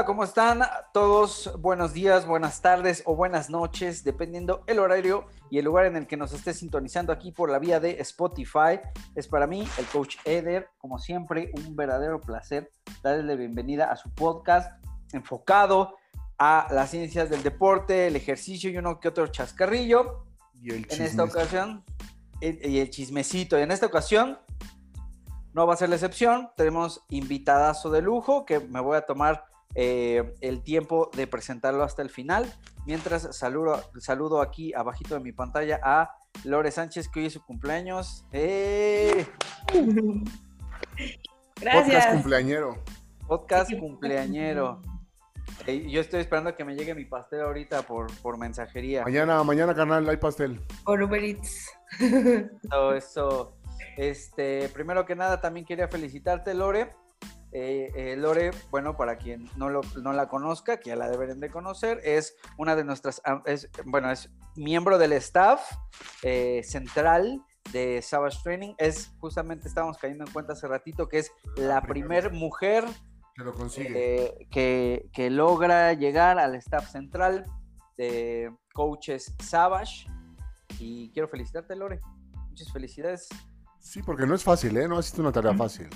Hola, ¿cómo están todos? Buenos días, buenas tardes o buenas noches, dependiendo el horario y el lugar en el que nos esté sintonizando aquí por la vía de Spotify. Es para mí, el coach Eder, como siempre, un verdadero placer darle la bienvenida a su podcast enfocado a las ciencias del deporte, el ejercicio y uno que otro chascarrillo. Y el En esta ocasión, y el chismecito. En esta ocasión, no va a ser la excepción. Tenemos invitadazo de lujo que me voy a tomar eh, el tiempo de presentarlo hasta el final. Mientras saludo, saludo aquí abajito de mi pantalla a Lore Sánchez, que hoy es su cumpleaños. ¡Eh! Gracias. Podcast cumpleañero. Podcast cumpleañero. Eh, yo estoy esperando que me llegue mi pastel ahorita por, por mensajería. Mañana, mañana, canal, hay pastel. Por Uber Eats. Todo eso. Este, primero que nada, también quería felicitarte, Lore. Eh, eh, Lore, bueno, para quien no, lo, no la conozca, que ya la deberían de conocer, es una de nuestras, ah, es, bueno, es miembro del staff eh, central de Savage Training. Es justamente, estábamos cayendo en cuenta hace ratito, que es la primer mujer Que lo consigue. eh, que, que logra llegar al staff central de coaches Savage. Y quiero felicitarte, Lore. Muchas felicidades. Sí, porque no es fácil, ¿eh? No ha sido una tarea fácil.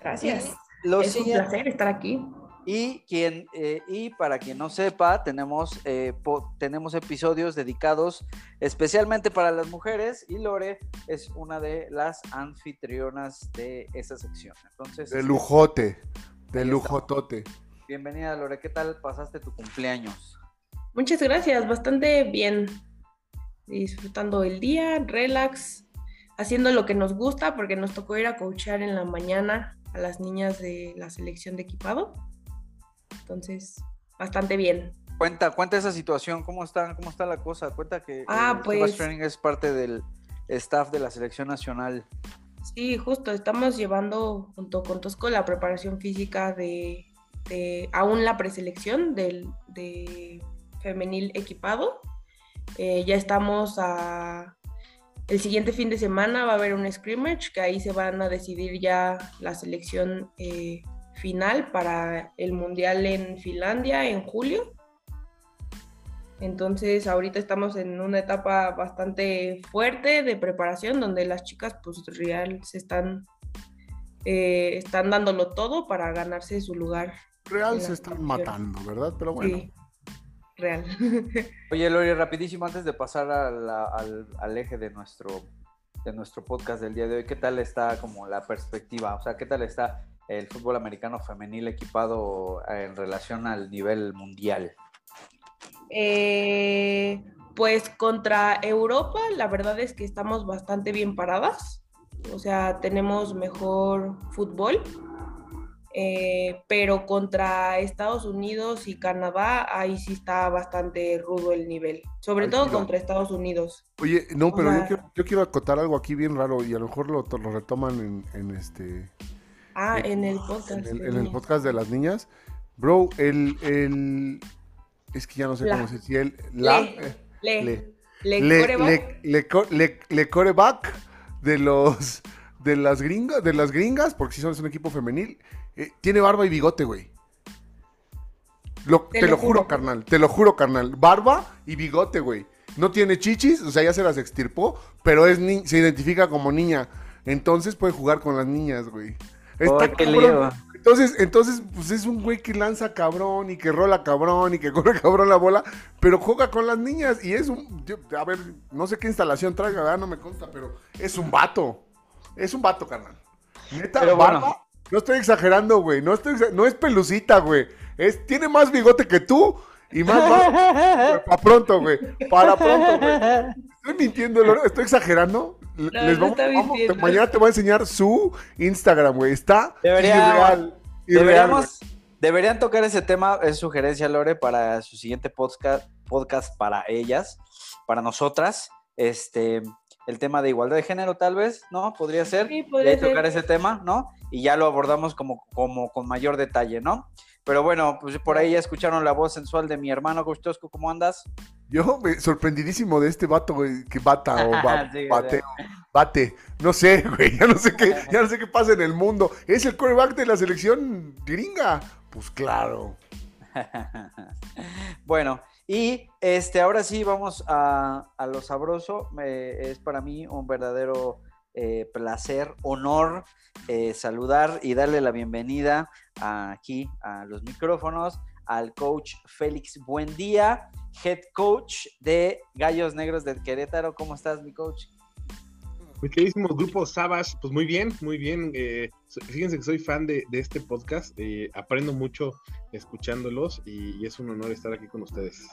Gracias. Lo es un placer estar aquí. Y, quien, eh, y para quien no sepa, tenemos, eh, po- tenemos episodios dedicados especialmente para las mujeres y Lore es una de las anfitrionas de esa sección. Entonces, De lujote. De lujotote. bienvenida Lore, ¿qué tal pasaste tu cumpleaños? Muchas gracias, bastante bien. Disfrutando el día, relax, haciendo lo que nos gusta, porque nos tocó ir a coachar en la mañana a las niñas de la selección de equipado. Entonces, bastante bien. Cuenta, cuenta esa situación, ¿cómo está, cómo está la cosa? Cuenta que Ah, eh, pues- Training es parte del staff de la selección nacional. Sí, justo, estamos llevando junto con Tosco la preparación física de, de aún la preselección del de femenil equipado. Eh, ya estamos a... El siguiente fin de semana va a haber un scrimmage que ahí se van a decidir ya la selección eh, final para el Mundial en Finlandia en julio. Entonces ahorita estamos en una etapa bastante fuerte de preparación donde las chicas pues real se están, eh, están dándolo todo para ganarse su lugar. Real se están matando, ¿verdad? Pero bueno. Sí, real. Oye, Lore, rapidísimo, antes de pasar a la- al, al eje de nuestro, de nuestro podcast del día de hoy, ¿qué tal está como la perspectiva? O sea, ¿qué tal está el fútbol americano femenil equipado en relación al nivel mundial? Eh, pues contra Europa, la verdad es que estamos bastante bien paradas. O sea, tenemos mejor fútbol. Eh, pero contra Estados Unidos y Canadá, ahí sí está bastante rudo el nivel. Sobre Al todo tiro. contra Estados Unidos. Oye, no, O pero yo sea- quiero, yo quiero acotar algo aquí bien raro y a lo mejor lo, lo retoman en, en este Ah, Eh, en el podcast. en el, en el podcast de las niñas. Bro, el, el es que ya no sé La. cómo se dice el la Le, Le, le. le, le, coreback. le, le co- le- le coreback de los de las gringas, de las gringas, porque si son es un equipo femenil, eh, tiene barba y bigote, güey. Lo- te, lo juro, carnal, te lo juro, carnal. Barba y bigote, güey. No tiene chichis, o sea, ya se las extirpó, pero es ni- se identifica como niña. Entonces puede jugar con las niñas, güey. Está Ay, qué lío. Entonces, entonces, pues es un güey que lanza cabrón y que rola cabrón y que corre cabrón la bola, pero juega con las niñas y es un, yo- a ver, no sé qué instalación traiga, ¿verdad? no me consta, pero es un vato, es un vato, carnal. Neta, Pero barba, bueno. No estoy exagerando, güey, no estoy, exa- no es pelucita, güey, es, tiene más bigote que tú y más barba, para pronto, güey, para pronto, güey. Estoy mintiendo, Lore, estoy exagerando. No, Les no vamos- está vamos- mintiendo. mañana te voy a enseñar su Instagram, güey. Está Debería- irreal. irreal, Deberíamos, deberían tocar ese tema, es sugerencia, Lore, para su siguiente podcast, podcast para ellas, para nosotras. Este, el tema de igualdad de género, tal vez, ¿no? Podría ser. Sí, Y podría ahí tocar ser. ese tema, ¿no? Y ya lo abordamos como, como con mayor detalle, ¿no? Pero bueno, pues por ahí ya escucharon la voz sensual de mi hermano Coach Tosco, ¿cómo andas? Yo me sorprendidísimo de este vato, güey, que bata o ba- Sí, bate, bate. No sé, güey, ya no sé qué, ya no sé qué pasa en el mundo. Es el coreback de la selección gringa. Pues claro. bueno, y este, ahora sí vamos a, lo sabroso. es para mí un verdadero eh, placer, honor eh, saludar y darle la bienvenida aquí a los micrófonos al coach Félix Buendía, head coach de Gallos Negros de Querétaro. ¿Cómo estás, mi coach? Mi queridísimo grupo Sabas, pues muy bien, muy bien. Eh, fíjense que soy fan de, este podcast, eh, aprendo mucho escuchándolos y, es un honor estar aquí con ustedes.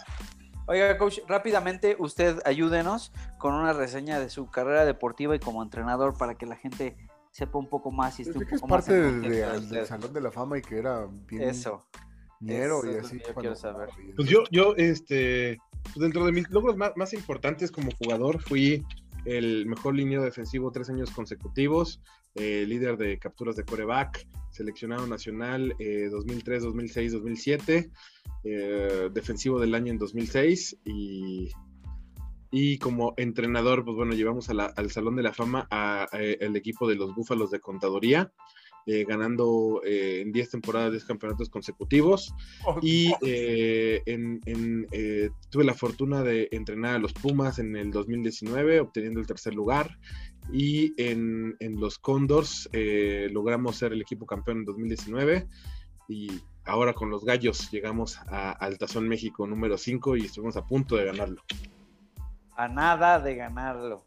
Oiga, coach, rápidamente usted ayúdenos con una reseña de su carrera deportiva y como entrenador para que la gente sepa un poco más y esté un poco es parte del Salón de la Fama y que era bien Eso. Ñero y así. Yo quiero saber. Pues yo, yo, este, pues dentro de mis logros más, más importantes como jugador fui el mejor línea defensivo tres años consecutivos, eh, líder de capturas de coreback, seleccionado nacional 2003, 2006, 2007, defensivo del año en 2006 y, y como entrenador, pues bueno, llevamos al Salón de la Fama al eh, equipo de los Búfalos de Contaduría. Eh, ganando eh, en 10 temporadas 10 campeonatos consecutivos. Oh, y eh, tuve la fortuna de entrenar a los Pumas en el 2019, obteniendo el tercer lugar. Y en, los Condors logramos ser el equipo campeón en 2019. Y ahora con los Gallos llegamos a, al Tazón México número 5 y estuvimos a punto de ganarlo. A nada de ganarlo.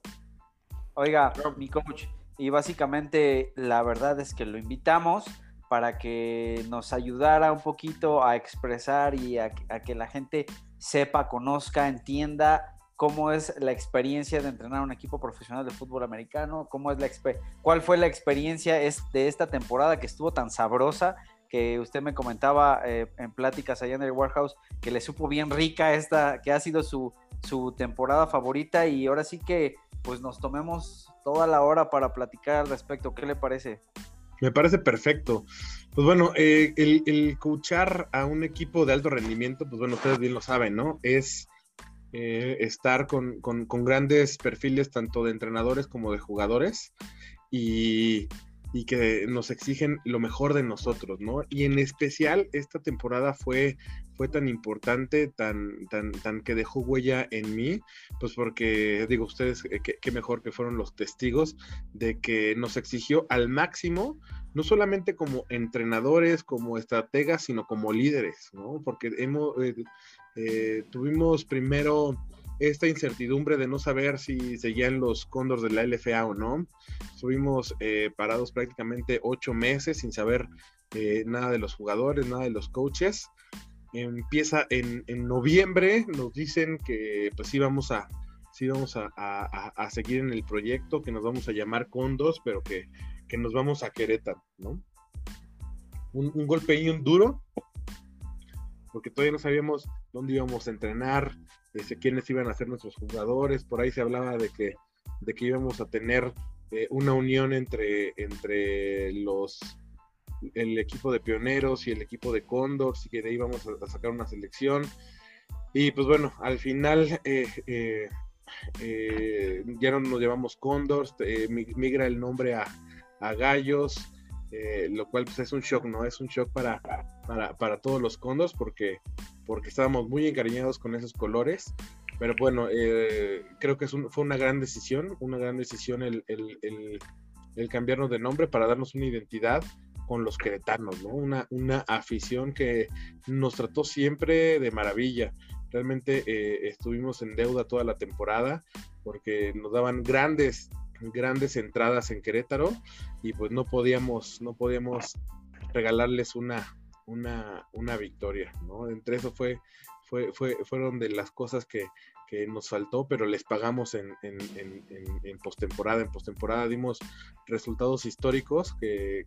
Oiga, mi coach, y básicamente la verdad es que lo invitamos para que nos ayudara un poquito a expresar y a, que la gente sepa, conozca, entienda cómo es la experiencia de entrenar un equipo profesional de fútbol americano, cómo es la cuál fue la experiencia de esta temporada que estuvo tan sabrosa que usted me comentaba eh, en pláticas allá en el warehouse que le supo bien rica esta, que ha sido su, su temporada favorita y ahora sí que pues nos tomemos toda la hora para platicar al respecto. ¿Qué le parece? Me parece perfecto. Pues bueno, eh, el, el a un equipo de alto rendimiento, pues bueno, ustedes bien lo saben, ¿no? Es eh, estar con, con, grandes perfiles tanto de entrenadores como de jugadores y y que nos exigen lo mejor de nosotros, ¿no? Y en especial esta temporada fue, fue tan importante, tan, tan, tan que dejó huella en mí, pues porque digo ustedes eh, qué mejor que fueron los testigos de que nos exigió al máximo, no solamente como entrenadores, como estrategas, sino como líderes, ¿no? Porque hemos, eh, eh, tuvimos primero esta incertidumbre de no saber si seguían los cóndores de la LFA o no. Estuvimos parados prácticamente ocho meses sin saber nada de los jugadores, nada de los coaches. Empieza en, noviembre, nos dicen que pues sí vamos a, sí vamos a, seguir en el proyecto, que nos vamos a llamar Condos, pero que, nos vamos a Querétaro, ¿no? Un, un golpe y un duro, porque todavía no sabíamos dónde íbamos a entrenar, este, quiénes iban a ser nuestros jugadores, por ahí se hablaba de que, de que íbamos a tener eh, una unión entre, entre los el equipo de pioneros y el equipo de Condors y que de ahí íbamos a, sacar una selección. Y pues bueno, al final eh, eh, ya no nos llevamos Condors, migra el nombre a, a Gallos, lo cual pues es un shock, ¿no? Es un shock para, para, para todos los Condors porque porque estábamos muy encariñados con esos colores. Pero bueno, eh, creo que fue una gran decisión, una gran decisión el, cambiarnos de nombre para darnos una identidad con los queretanos, ¿no? Una, una afición que nos trató siempre de maravilla. Realmente eh, estuvimos en deuda toda la temporada porque nos daban grandes, grandes entradas en Querétaro y pues no podíamos, no podíamos regalarles una, una, victoria, ¿no? Entre eso fue, fue, fue, fueron de las cosas que, nos faltó, pero les pagamos en, en, en, postemporada. En postemporada dimos resultados históricos que,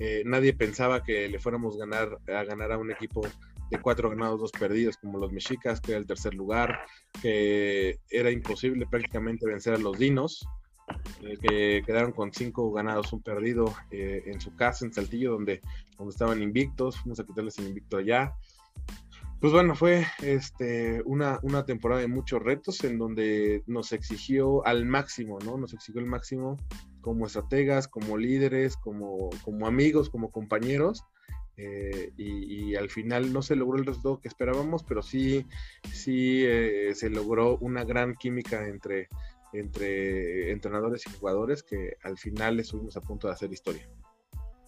eh, nadie pensaba que le fuéramos ganar, a ganar a un equipo de cuatro ganados, dos perdidos, como los Mexicas, que era el tercer lugar, que era imposible prácticamente vencer a los Dinos, eh, que quedaron con cinco ganados, un perdido eh, en su casa, en Saltillo, donde estaban invictos. Fuimos a quitarles el invicto allá. Pues bueno, fue este, una, una temporada de muchos retos en donde nos exigió al máximo, ¿no? Nos exigió el máximo como estrategas, como líderes, como, como amigos, como compañeros. eh, y, al final no se logró el resultado que esperábamos, pero sí, sí eh, se logró una gran química entre, entre entrenadores y jugadores que al final estuvimos a punto de hacer historia.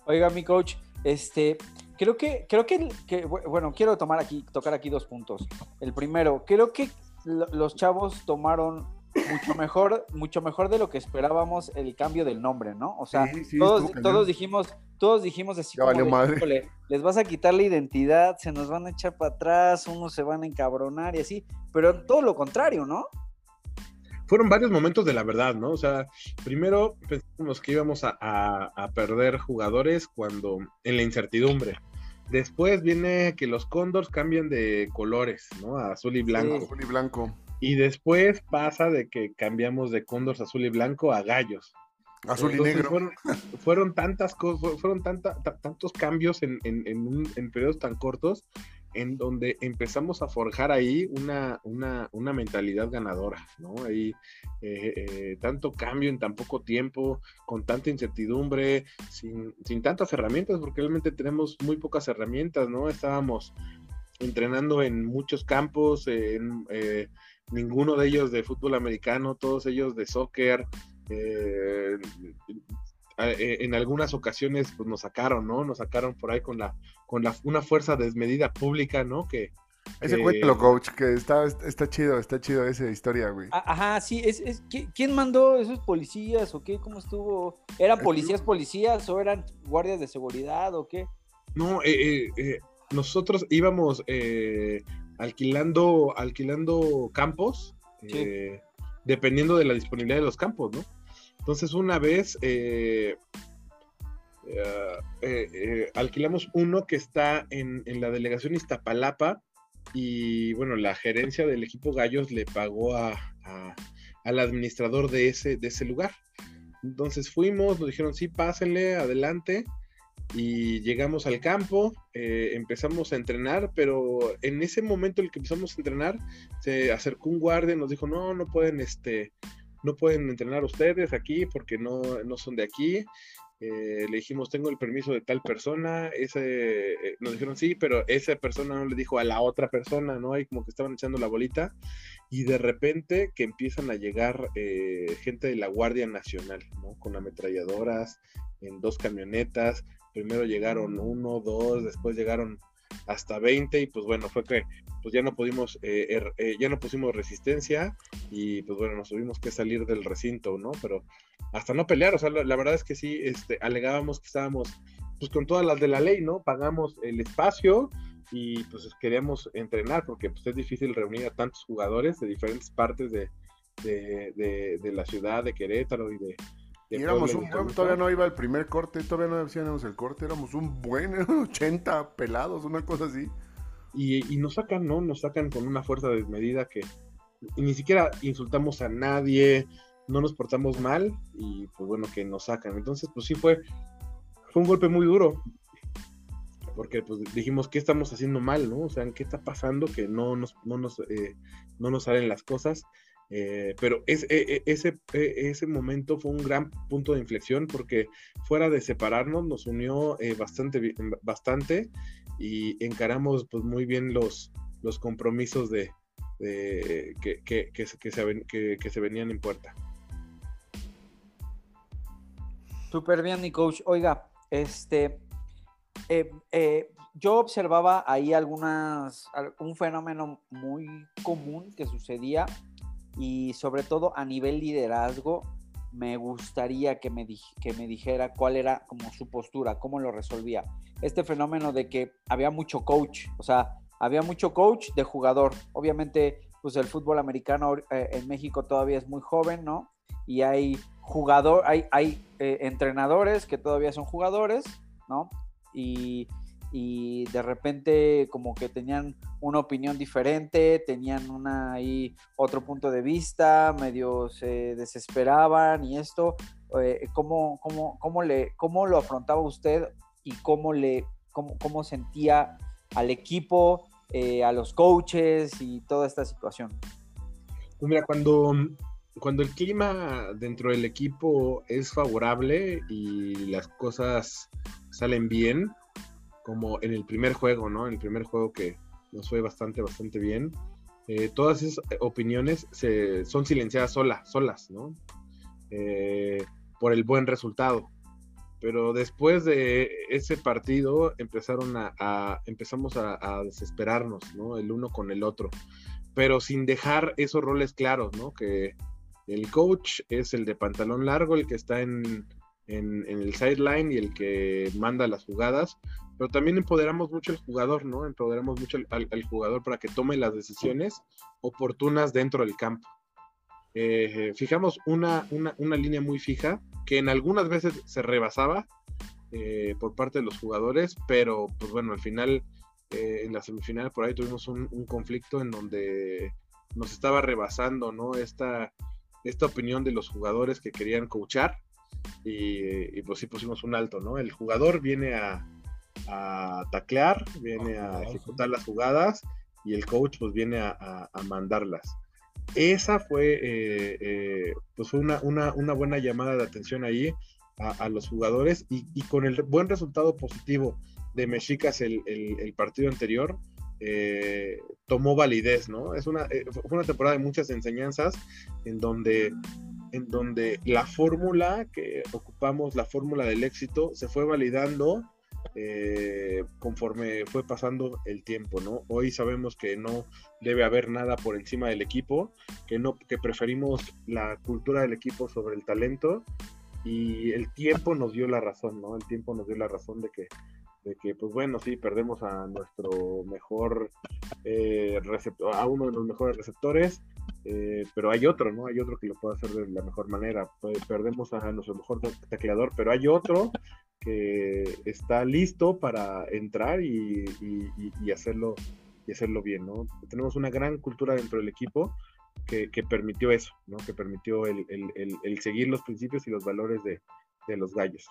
Oiga, mi coach, este, creo que, creo que, bueno, quiero tomar aquí, tocar aquí dos puntos. El primero, creo que los chavos tomaron mucho mejor, mucho mejor de lo que esperábamos el cambio del nombre, ¿no? O sea, todos, todos dijimos, todos dijimos así les vas a quitar la identidad, se nos van a echar para atrás, unos se van a encabronar y así, pero todo lo contrario, ¿no? Fueron varios momentos de la verdad, ¿no? O sea, primero pensamos que íbamos a, a perder jugadores cuando en la incertidumbre. Después viene que los Condors cambian de colores, ¿no? A azul y blanco. azul y blanco. Y después pasa de que cambiamos de Condors azul y blanco a gallos. Azul y negro. Fueron, tantas cosas, fueron tantos cambios en, en, periodos tan cortos en donde empezamos a forjar ahí una, una, mentalidad ganadora, ¿no? Ahí eh, eh, tanto cambio en tan poco tiempo, con tanta incertidumbre, sin, sin, tantas herramientas, porque realmente tenemos muy pocas herramientas, ¿no? Estábamos entrenando en muchos campos, en, eh, ninguno de ellos de fútbol americano, todos ellos de soccer. Eh, en algunas ocasiones pues nos sacaron, ¿no? Nos sacaron por ahí con la con la una fuerza desmedida pública, ¿no? Que ese cuéntalo, coach, que está, está chido, está chido esa historia, güey. Ah, ajá, sí, es, es, ¿quién mandó esos policías o qué? ¿Cómo estuvo? ¿Eran policías policías o eran guardias de seguridad o qué? No, eh, nosotros íbamos alquilando, alquilando campos, eh, dependiendo de la disponibilidad de los campos, ¿no? Entonces, una vez eh, eh, alquilamos uno que está en, la delegación Iztapalapa y, bueno, la gerencia del equipo Gallos le pagó a, al administrador de ese, de ese lugar. Entonces fuimos, nos dijeron, sí, pásenle, adelante y llegamos al campo, eh, empezamos a entrenar, pero en ese momento en el que empezamos a entrenar, se acercó un guardia y nos dijo, no, no pueden, este, no pueden entrenar ustedes aquí porque no, no son de aquí. Eh, le dijimos, tengo el permiso de tal persona, ese, eh, nos dijeron sí, pero esa persona no le dijo a la otra persona, ¿no? Ahí como que estaban echando la bolita y de repente que empiezan a llegar gente de la Guardia Nacional, ¿no? Con ametralladoras en dos camionetas, primero llegaron uno, dos, después llegaron hasta 20 y pues bueno, fue que pues ya no pudimos, eh, er, eh, ya no pusimos resistencia y pues bueno, nos tuvimos que salir del recinto, ¿no? Pero hasta no pelear, o sea, la, verdad es que sí, este, alegábamos que estábamos pues con todas las de la ley, ¿no? Pagamos el espacio y pues queríamos entrenar porque pues es difícil reunir a tantos jugadores de diferentes partes de, de la ciudad de Querétaro y de, y éramos un todavía no iba el primer corte, todavía no hacíamos el corte, éramos un buen 80 pelados, una cosa así. Y, nos sacan, ¿no? Nos sacan con una fuerza desmedida que ni siquiera insultamos a nadie, no nos portamos mal y pues bueno, que nos sacan. Entonces, pues sí fue, fue un golpe muy duro. Porque pues dijimos, ¿qué estamos haciendo mal, no? O sea, ¿qué está pasando? Que no nos, no nos, eh, no nos salen las cosas. Eh, pero es, e, e, ese, e, ese momento fue un gran punto de inflexión porque fuera de separarnos nos unió eh, bastante, bastante y encaramos pues, muy bien los, los compromisos de, que, que, que, se, que, se venían en puerta. Súper bien, mi coach. Oiga, este, eh, yo observaba ahí algunas, un fenómeno muy común que sucedía y sobre todo a nivel liderazgo, me gustaría que me, que me dijera cuál era como su postura, cómo lo resolvía. Este fenómeno de que había mucho coach, o sea, había mucho coach de jugador. Obviamente, pues el fútbol americano eh, en México todavía es muy joven, ¿no? Y hay jugador, hay, hay eh, entrenadores que todavía son jugadores, ¿no? Y y de repente como que tenían una opinión diferente, tenían una ahí otro punto de vista, medio se desesperaban y esto, eh, ¿cómo, cómo, cómo, le, ¿cómo lo afrontaba usted y cómo, le, cómo, cómo sentía al equipo, eh, a los coaches y toda esta situación? Pues mira, cuando, cuando el clima dentro del equipo es favorable y las cosas salen bien, como en el primer juego, ¿no? En el primer juego que nos fue bastante, bastante bien. Eh, todas esas opiniones se, son silenciadas solas, solas, ¿no? Eh, por el buen resultado. Pero después de ese partido empezaron a, empezamos a, desesperarnos, ¿no? El uno con el otro. Pero sin dejar esos roles claros, ¿no? Que el coach es el de pantalón largo, el que está en, en, el sideline y el que manda las jugadas, pero también empoderamos mucho al jugador, ¿no? Empoderamos mucho al, jugador para que tome las decisiones oportunas dentro del campo. Eh, fijamos una, una, línea muy fija que en algunas veces se rebasaba eh, por parte de los jugadores, pero pues bueno, al final, eh, en la semifinal por ahí tuvimos un, conflicto en donde nos estaba rebasando, ¿no? Esta, esta opinión de los jugadores que querían coachar y, pues sí pusimos un alto, ¿no? El jugador viene a, taclear, viene a ejecutar las jugadas y el coach pues viene a, mandarlas. Esa fue, eh, eh, pues una, una, buena llamada de atención ahí a, los jugadores y, con el buen resultado positivo de Mexicas el, el, partido anterior, eh, tomó validez, ¿no? Es una, fue una temporada de muchas enseñanzas en donde en donde la fórmula que ocupamos, la fórmula del éxito, se fue validando eh, conforme fue pasando el tiempo, ¿no? Hoy sabemos que no debe haber nada por encima del equipo, que no, que preferimos la cultura del equipo sobre el talento y el tiempo nos dio la razón, ¿no? El tiempo nos dio la razón de que, de que pues bueno, sí, perdemos a nuestro mejor eh, receptor, a uno de los mejores receptores, eh, pero hay otro, ¿no? Hay otro que lo puede hacer de la mejor manera. Perdemos a nuestro mejor tecleador, pero hay otro que está listo para entrar y, hacerlo y hacerlo bien, ¿no? Tenemos una gran cultura dentro del equipo que, permitió eso, ¿no? Que permitió el, seguir los principios y los valores de, de los gallos.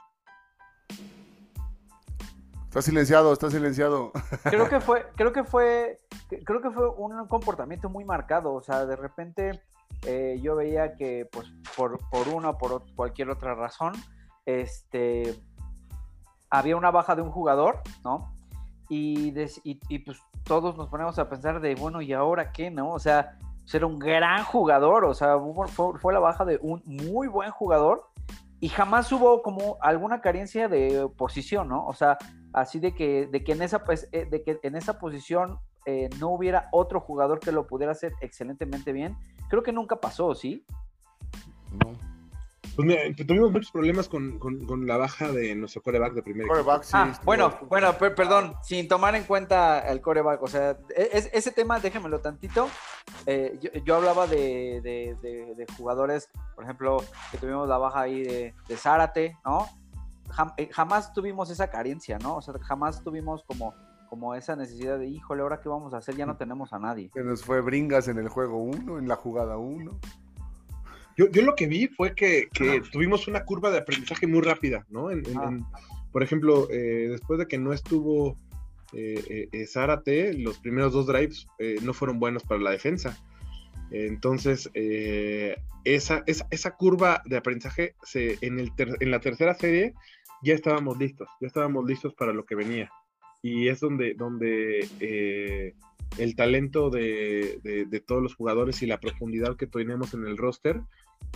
Está silenciado, está silenciado. Creo que fue, creo que fue, creo que fue un comportamiento muy marcado. O sea, de repente eh, yo veía que, pues, por, por una o por cualquier otra razón, este, había una baja de un jugador, ¿no? Y, y, pues todos nos ponemos a pensar de, bueno, ¿y ahora qué, no? O sea, pues, era un gran jugador, o sea, fue, fue la baja de un muy buen jugador y jamás hubo como alguna carencia de posición, ¿no? O sea, así de que, de que, en, esa, pues, eh, de que en esa posición eh, no hubiera otro jugador que lo pudiera hacer excelentemente bien. Creo que nunca pasó, ¿sí? No. Pues mira, tuvimos muchos problemas con, la baja de nuestro coreback de primera. Coreback, sí, ah, bueno, bueno, perdón, sin tomar en cuenta el coreback, o sea, e, ese tema, déjenmelo tantito. Eh, yo, hablaba de, jugadores, por ejemplo, que tuvimos la baja ahí de, de Zárate, ¿no? Eh, jamás tuvimos esa carencia, ¿no? O sea, jamás tuvimos como, como esa necesidad de, híjole, ahora qué vamos a hacer, ya no tenemos a nadie. Se nos fue Bringas en el juego 1, en la jugada 1. Yo, yo, lo que vi fue que, que tuvimos una curva de aprendizaje muy rápida, ¿no? por ejemplo, eh, después de que no estuvo eh, eh Zárate, los primeros dos drives no fueron buenos para la defensa. Entonces, esa, esa, esa, curva de aprendizaje se, en, el en la tercera serie ya estábamos listos, ya estábamos listos para lo que venía. Y es donde, donde eh, el talento de, de, todos los jugadores y la profundidad que tenemos en el roster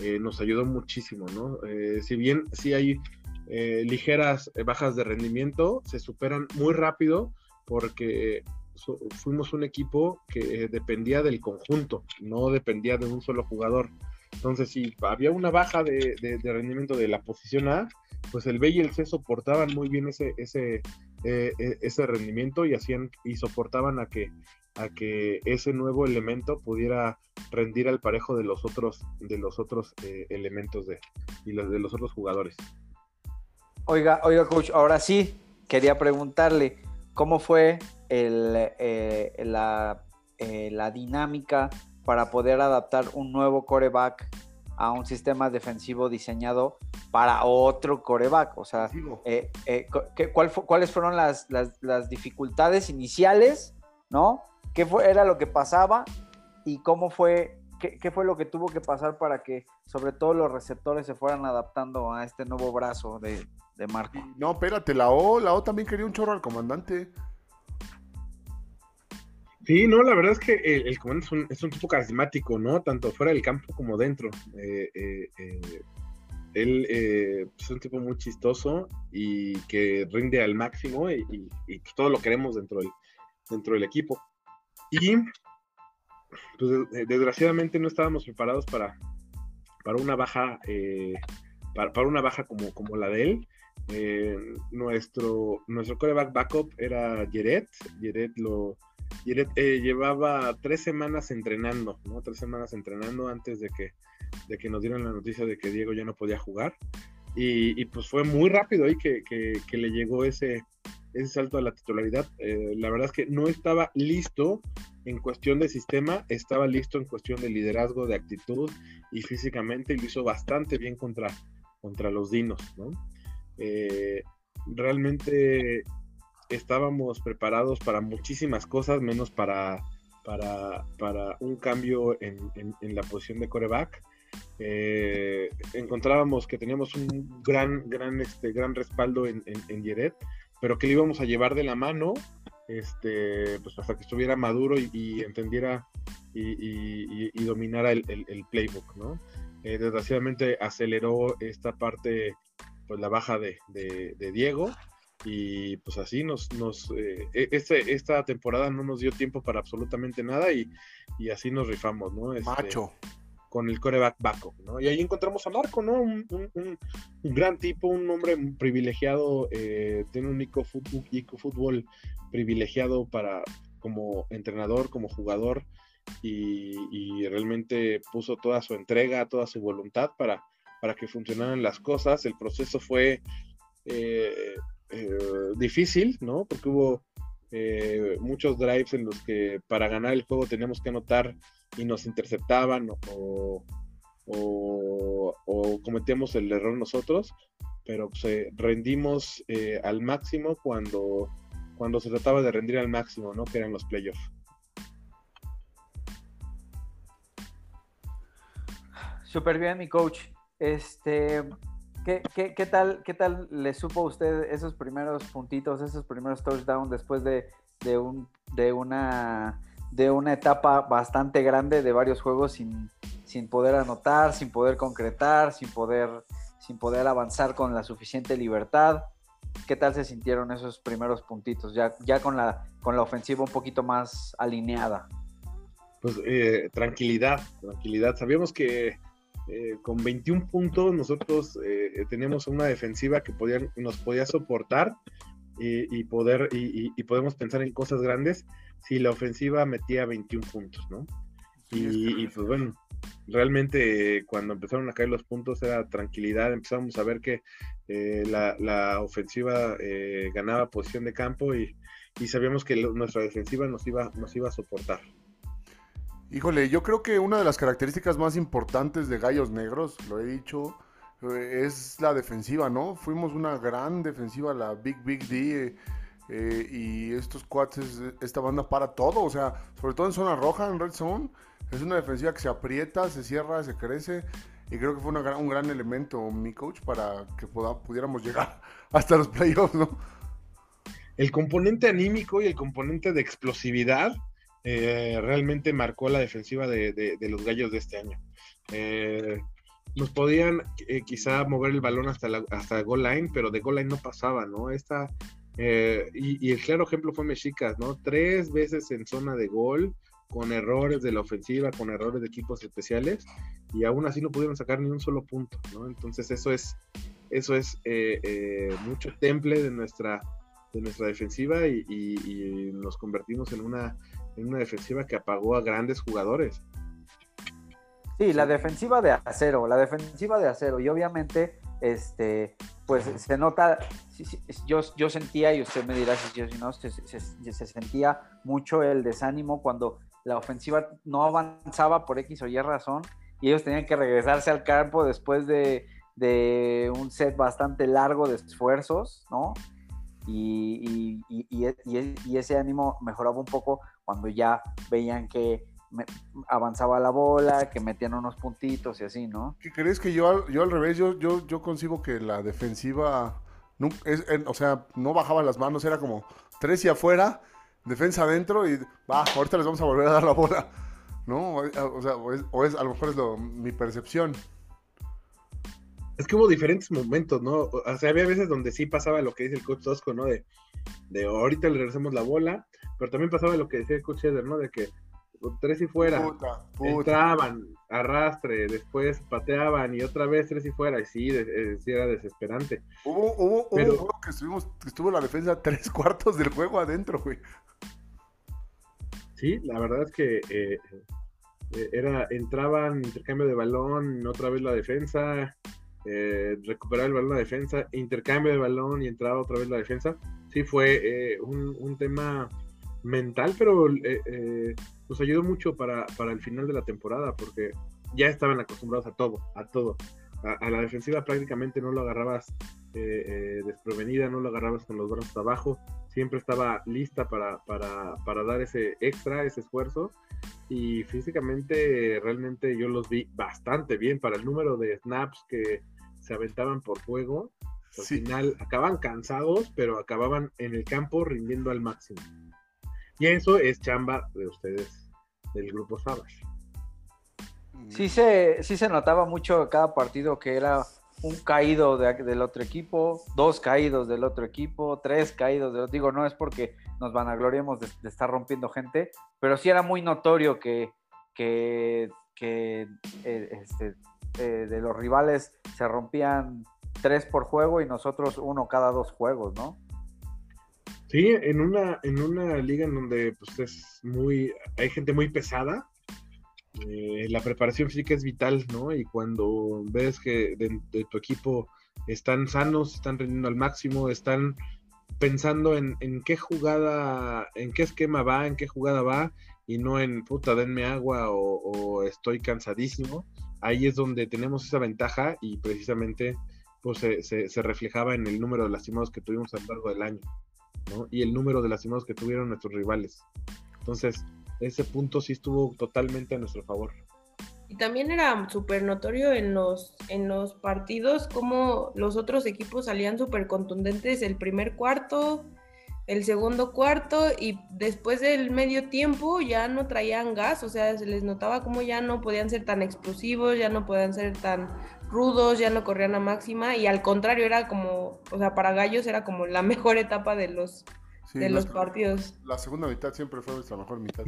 eh, nos ayudó muchísimo, ¿no? Eh, si bien sí hay ligeras bajas de rendimiento, se superan muy rápido porque fuimos un equipo que dependía del conjunto, no dependía de un solo jugador. Entonces, si había una baja de, de rendimiento de la posición A, pues el B y el C soportaban muy bien ese, ese, eh, e, ese rendimiento y hacían y soportaban a que, a que ese nuevo elemento pudiera rendir al parejo de los otros, de los otros eh, elementos de, y de los otros jugadores. Oiga, oiga, coach, ahora sí quería preguntarle cómo fue eh, la, la dinámica para poder adaptar un nuevo coreback a un sistema defensivo diseñado para otro coreback. O sea, eh, eh, ¿cuáles fueron las, dificultades iniciales? ¿No? ¿Qué fue, era lo que pasaba? ¿Y cómo fue, qué, fue lo que tuvo que pasar para que sobre todo los receptores se fueran adaptando a este nuevo brazo de, de Marco. No, espérate, la O, la O también quería un chorro al comandante. Sí, no, la verdad es que el, comandante es un, tipo carismático, ¿no? Tanto fuera del campo como dentro. Eh, eh, eh, él es un tipo muy chistoso y que rinde al máximo y, pues, todo lo queremos dentro del, dentro del equipo. Y pues, desgraciadamente no estábamos preparados para, para una baja, para, una baja como, como la de él. Eh, nuestro, nuestro coreback backup era Jeret. Jeret lo. Eh, llevaba tres semanas entrenando, ¿no? Tres semanas entrenando antes de que, de que nos dieran la noticia de que Diego ya no podía jugar. Y, pues fue muy rápido ahí que, que, le llegó ese, ese salto a la titularidad. Eh, la verdad es que no estaba listo en cuestión de sistema, estaba listo en cuestión de liderazgo, de actitud y físicamente y lo hizo bastante bien contra, contra los Dinos, ¿no? Eh, realmente estábamos preparados para muchísimas cosas, menos para, para, para un cambio en, en, la posición de coreback. Eh, encontrábamos que teníamos un gran, gran, este, gran respaldo en, en, Yeret, pero que le íbamos a llevar de la mano este, pues hasta que estuviera maduro y, entendiera y, y, dominara el, el, playbook, ¿no? Eh, desgraciadamente aceleró esta parte pues la baja de, de, Diego y pues así nos, nos eh, e, este, esta temporada no nos dio tiempo para absolutamente nada y, y así nos rifamos, ¿no? Este, Macho. Con el coreback Baco, ¿no? Y ahí encontramos a Marco, ¿no? Un, un, un, gran tipo, un hombre privilegiado, eh, tiene un único fútbol, fútbol privilegiado para como entrenador, como jugador y, y realmente puso toda su entrega, toda su voluntad para, para que funcionaran las cosas. El proceso fue eh, eh, difícil, ¿no? Porque hubo eh, muchos drives en los que para ganar el juego teníamos que anotar y nos interceptaban o, cometíamos el error nosotros, pero pues, rendimos al máximo cuando, cuando se trataba de rendir al máximo, ¿no? Que eran los playoffs. Súper bien, mi coach. Este, ¿qué, tal, ¿Qué tal le supo a usted esos primeros puntitos, esos primeros touchdowns después de, un, de, una, de una etapa bastante grande de varios juegos sin, sin poder anotar, sin poder concretar, sin poder, sin poder avanzar con la suficiente libertad? ¿Qué tal se sintieron esos primeros puntitos, ya, ya con, la, con la ofensiva un poquito más alineada? Pues eh, tranquilidad, tranquilidad. Sabíamos que eh, con 21 puntos nosotros eh, teníamos una defensiva que nos podía soportar y, poder y, podemos pensar en cosas grandes si la ofensiva metía 21 puntos, ¿no? Y, pues bueno, realmente cuando empezaron a caer los puntos era tranquilidad, empezamos a ver que eh, la, ofensiva ganaba posición de campo y, sabíamos que nuestra defensiva nos iba, nos iba a soportar. Híjole, yo creo que una de las características más importantes de Gallos Negros, lo he dicho, eh, es la defensiva, ¿no? Fuimos una gran defensiva, la Big Big D, eh, eh, y estos cuates, esta banda para todo, o sea, sobre todo en zona roja, en Red Zone, es una defensiva que se aprieta, se cierra, se crece, y creo que fue un gran elemento, mi coach, para que pudiéramos llegar hasta los playoffs, ¿no? El componente anímico y el componente de explosividad eh, realmente marcó la defensiva de, los gallos de este año. Eh, nos podían eh, quizá mover el balón hasta la hasta goal line, pero de goal line no pasaba, ¿no? Esta, y, el claro ejemplo fue Mexicas, ¿no? Tres veces en zona de gol, con errores de la ofensiva, con errores de equipos especiales, y aún así no pudieron sacar ni un solo punto, ¿no? Entonces eso es, eso es mucho temple de nuestra, de nuestra defensiva y nos convertimos en una en una defensiva que apagó a grandes jugadores. Sí, la defensiva de acero, la defensiva de acero. Y obviamente, este, pues se nota, yo, yo sentía, y usted me dirá si no, se, se, sentía mucho el desánimo cuando la ofensiva no avanzaba por X o Y razón y ellos tenían que regresarse al campo después de, de un set bastante largo de esfuerzos, ¿no? Y, y, y, ese ánimo mejoraba un poco cuando ya veían que avanzaba la bola, que metían unos puntitos y así, ¿no? ¿Qué crees que yo, yo al revés, yo, yo, yo concibo que la defensiva o sea, no bajaba las manos, era como tres y afuera, defensa adentro y va, ahorita les vamos a volver a dar la bola. ¿No? O sea, o es, a lo mejor es lo, mi percepción. Es que hubo diferentes momentos, ¿no? O sea, había veces donde sí pasaba lo que dice el coach Tosco, ¿no? De, de ahorita le regresamos la bola, pero también pasaba lo que decía el coach Eder, ¿no? De que tres y fuera, entraban, arrastre, después pateaban y otra vez tres y fuera, y sí, era desesperante. Hubo, hubo, hubo que, estuvimos, que estuvo la defensa tres cuartos del juego adentro, güey. Sí, la verdad es que eh, eh, era, entraban, intercambio de balón, otra vez la defensa, eh, recuperar el balón la defensa, intercambio de balón y entraba otra vez la defensa. Sí, fue un, un, tema mental, pero nos ayudó mucho para, el final de la temporada, porque ya estaban acostumbrados a todo, a todo. A, la defensiva prácticamente no lo agarrabas eh, eh, desprevenida, no lo agarrabas con los brazos abajo, siempre estaba lista para, para, dar ese extra, ese esfuerzo. Y físicamente realmente yo los vi bastante bien para el número de snaps que se aventaban por juego. Al final acaban cansados, pero acababan en el campo rindiendo al máximo. Y eso es chamba de ustedes del grupo Savage. Sí se, sí se notaba mucho cada partido que era un caído del otro equipo, dos caídos del otro equipo, tres caídos del otro. Digo, no es porque nos vanagloriemos de, de estar rompiendo gente, pero sí era muy notorio que, que, eh, este, eh, de los rivales se rompían tres por juego y nosotros uno cada dos juegos, ¿no? Sí, en una, en una liga en donde pues, es muy, hay gente muy pesada, eh, la preparación física es vital, ¿no? Y cuando ves que de, tu equipo están sanos, están rindiendo al máximo, están pensando en, en, qué jugada, en qué esquema va, en qué jugada va, y no en puta, denme agua o estoy cansadísimo, ahí es donde tenemos esa ventaja y precisamente pues se, se, se reflejaba en el número de lastimados que tuvimos a lo largo del año y el número de lastimados que tuvieron nuestros rivales. Entonces, ese punto sí estuvo totalmente a nuestro favor. Y también era súper notorio en los, en los partidos cómo los otros equipos salían súper contundentes el primer cuarto, el segundo cuarto y después del medio tiempo ya no traían gas, o sea, se les notaba como ya no podían ser tan explosivos, ya no podían ser tan rudos, ya no corrían a máxima y al contrario era como, o sea, para Gallos era como la mejor etapa de los de los partidos. La segunda mitad siempre fue nuestra mejor mitad.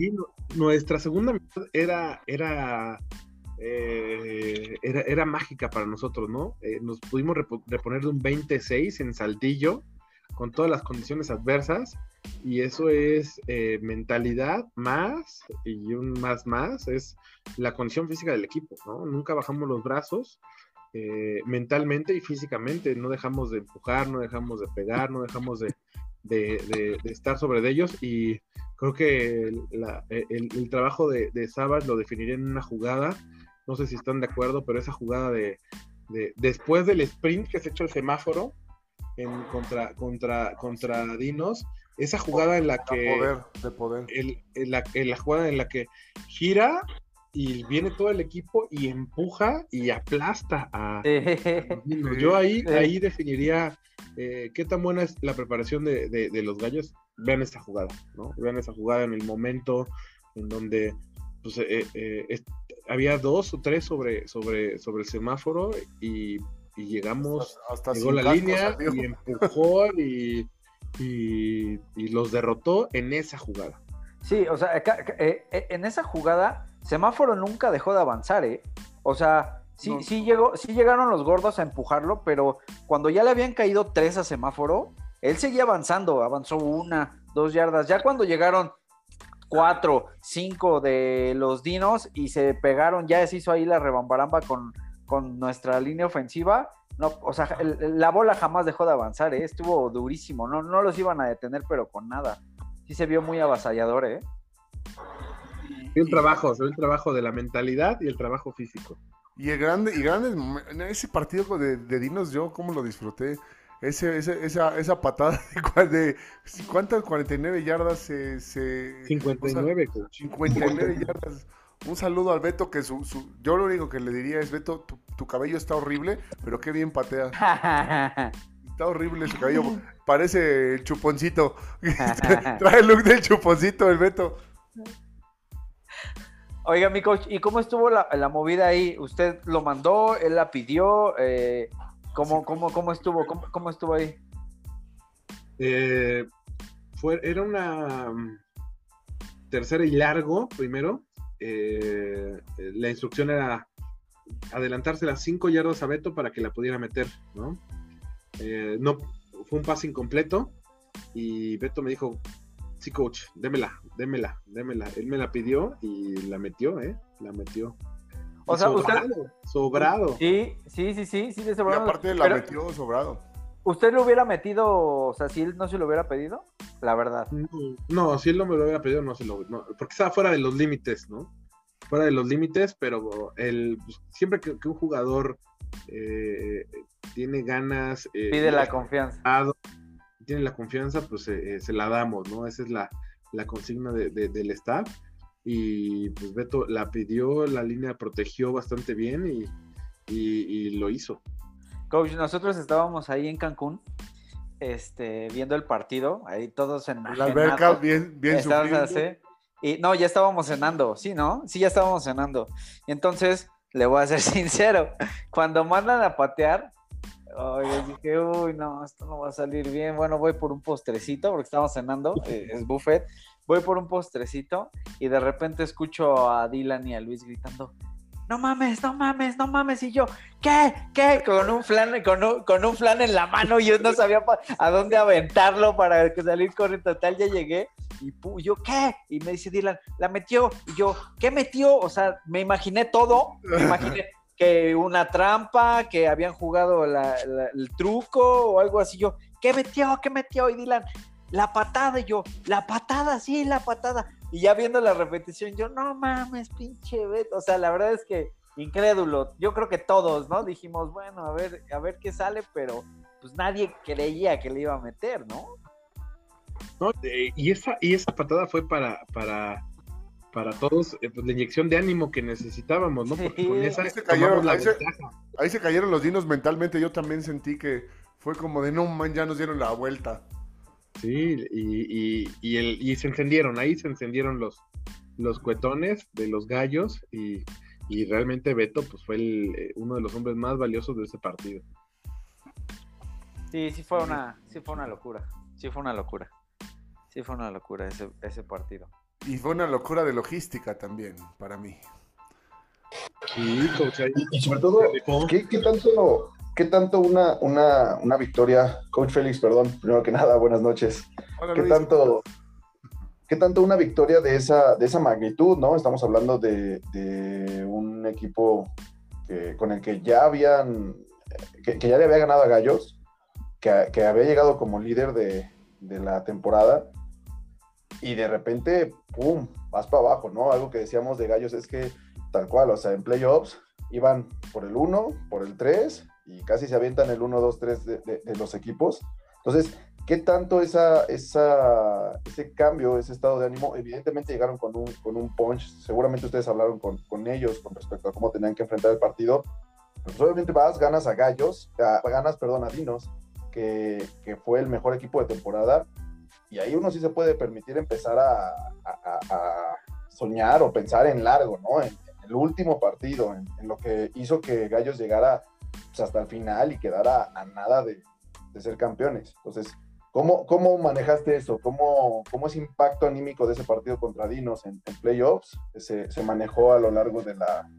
nuestra segunda mitad era era eh, era, era, mágica para nosotros, ¿no? Eh, nos pudimos reponer de un 26 en Saltillo con todas las condiciones adversas y eso es eh, mentalidad más y un más más es la condición física del equipo, ¿no? Nunca bajamos los brazos eh, mentalmente y físicamente, no dejamos de empujar, no dejamos de pegar, no dejamos de, estar sobre ellos y creo que el, trabajo de, de Sabas lo definiría en una jugada, no sé si están de acuerdo, pero esa jugada de, después del sprint que se echa el semáforo, en contra, contra, contra Dinos, esa jugada en la que. Poder, de poder. en, la, la, jugada en la que gira y viene todo el equipo y empuja y aplasta a. Dinos. Yo ahí, ahí definiría eh, qué tan buena es la preparación de, de, los gallos. Vean esta jugada, ¿no? Vean esa jugada en el momento en donde pues, eh, eh, había dos o tres sobre, sobre, sobre el semáforo y y llegamos, hasta, llegó la línea y empujó y, y, los derrotó en esa jugada. Sí, o sea, eh, eh, en esa jugada, Semáforo nunca dejó de avanzar, ¿eh? O sea, sí, sí, llegó, sí llegaron los gordos a empujarlo, pero cuando ya le habían caído tres a Semáforo, él seguía avanzando, avanzó una, dos yardas. Ya cuando llegaron cuatro, cinco de los dinos y se pegaron, ya se hizo ahí la rebambaramba con, con nuestra línea ofensiva, no, o sea, la bola jamás dejó de avanzar, ¿eh? estuvo durísimo, no, no los iban a detener, pero con nada. Sí se vio muy avasallador, ¿eh? el trabajo, el trabajo de la mentalidad y el trabajo físico. Y el grande, y grande, ese partido de, de Dinos, yo cómo lo disfruté. Ese, esa, esa patada de, de, ¿cuántas? 49 yardas se... 59. 59 yardas. Un saludo al Beto, que su, yo lo único que le diría es, Beto, tu, cabello está horrible, pero qué bien patea. Está horrible su cabello. Parece el chuponcito. Trae el look del chuponcito, el Beto. Oiga, mi coach, ¿y cómo estuvo la, movida ahí? ¿Usted lo mandó? ¿Él la pidió? Eh, ¿cómo, cómo, ¿Cómo estuvo? ¿Cómo, estuvo ahí? Eh, fue, era una mm, tercera y largo primero. Eh, la instrucción era adelantarse las cinco yardas a Beto para que la pudiera meter, ¿no? no fue un pase incompleto y Beto me dijo, sí, coach, démela, démela, démela. Él me la pidió y la metió, ¿eh? La metió. O sea, sobrado, usted... sobrado. Sí, sí, sí, sí, sí, de sobrado. Y aparte la metió sobrado. ¿Usted lo hubiera metido, o sea, si él no se lo hubiera pedido? La verdad. No, si él no me lo hubiera pedido, no se lo... porque estaba fuera de los límites, ¿no? Fuera de los límites, pero el, siempre que, un jugador eh, tiene ganas... Eh, Pide la confianza tiene la confianza, pues eh, se la damos, ¿no? Esa es la, consigna del staff. Y pues Beto la pidió, la línea protegió bastante bien y, lo hizo. Coach, nosotros estábamos ahí en Cancún, este, viendo el partido, ahí todos en la alberca bien, bien Y no, ya estábamos cenando, sí, ¿no? Sí, ya estábamos cenando. Y entonces, le voy a ser sincero, cuando mandan a patear, Ay, dije, uy, no, esto no va a salir bien. Bueno, voy por un postrecito, porque estamos cenando, eh, es buffet. Voy por un postrecito y de repente escucho a Dylan y a Luis gritando, no mames, no mames, no mames. Y yo, ¿qué? ¿Qué? Con un flan, con un, con un flan en la mano, yo no sabía a dónde aventarlo para salir corriendo. Total, ya llegué y yo, ¿qué? Y me dice Dylan, la metió. Y yo, ¿qué metió? O sea, me imaginé todo, me imaginé que una trampa, que habían jugado el truco o algo así. Yo, ¿qué metió? ¿Qué metió? Y Dylan, la patada. Y yo, la patada, sí, la patada. Y ya viendo la repetición, yo, no mames, pinche Beto. O sea, la verdad es que incrédulo. Yo creo que todos, ¿no? Dijimos, bueno, a ver, a ver qué sale, pero pues nadie creía que le iba a meter, ¿no? No, y esa, y esa patada fue para, para para todos eh, pues, la inyección de ánimo que necesitábamos, ¿no? Porque con esa ahí se, cayeron, ahí, se, cayeron los dinos mentalmente. Yo también sentí que fue como de no man, ya nos dieron la vuelta. Sí, y, y, el, y se encendieron, ahí se encendieron los, los cuetones de los gallos y, realmente Beto pues fue el, eh, uno de los hombres más valiosos de ese partido. Sí, sí fue una, sí fue una locura, sí fue una locura, sí fue una locura ese, ese partido. Y fue una locura de logística también para mí. y, sobre todo, ¿qué, tanto, qué tanto una, una, victoria, Coach Félix, perdón, primero que nada, buenas noches. ¿Qué tanto, ¿Qué tanto una victoria de esa, de esa magnitud, no? Estamos hablando de, un equipo con el que ya habían, que, ya le había ganado a Gallos, que, que había llegado como líder de, de la temporada y de repente, ¡pum!, vas para abajo, ¿no? Algo que decíamos de Gallos es que tal cual, o sea, en playoffs iban por el 1, por el 3 y casi se avientan el 1, 2, 3 de, los equipos. Entonces, ¿qué tanto esa, esa, ese cambio, ese estado de ánimo? Evidentemente llegaron con un, con un punch, seguramente ustedes hablaron con, con ellos con respecto a cómo tenían que enfrentar el partido. Pues obviamente vas, ganas a Gallos, ganas, perdón, a Dinos, que, que fue el mejor equipo de temporada, y ahí uno sí se puede permitir empezar a, soñar o pensar en largo, ¿no? En, el último partido, en, lo que hizo que Gallos llegara pues, hasta el final y quedara a nada de, ser campeones. Entonces, ¿cómo, cómo manejaste eso? ¿Cómo, ¿Cómo ese impacto anímico de ese partido contra Dinos en, playoffs se, se, manejó a lo largo de la,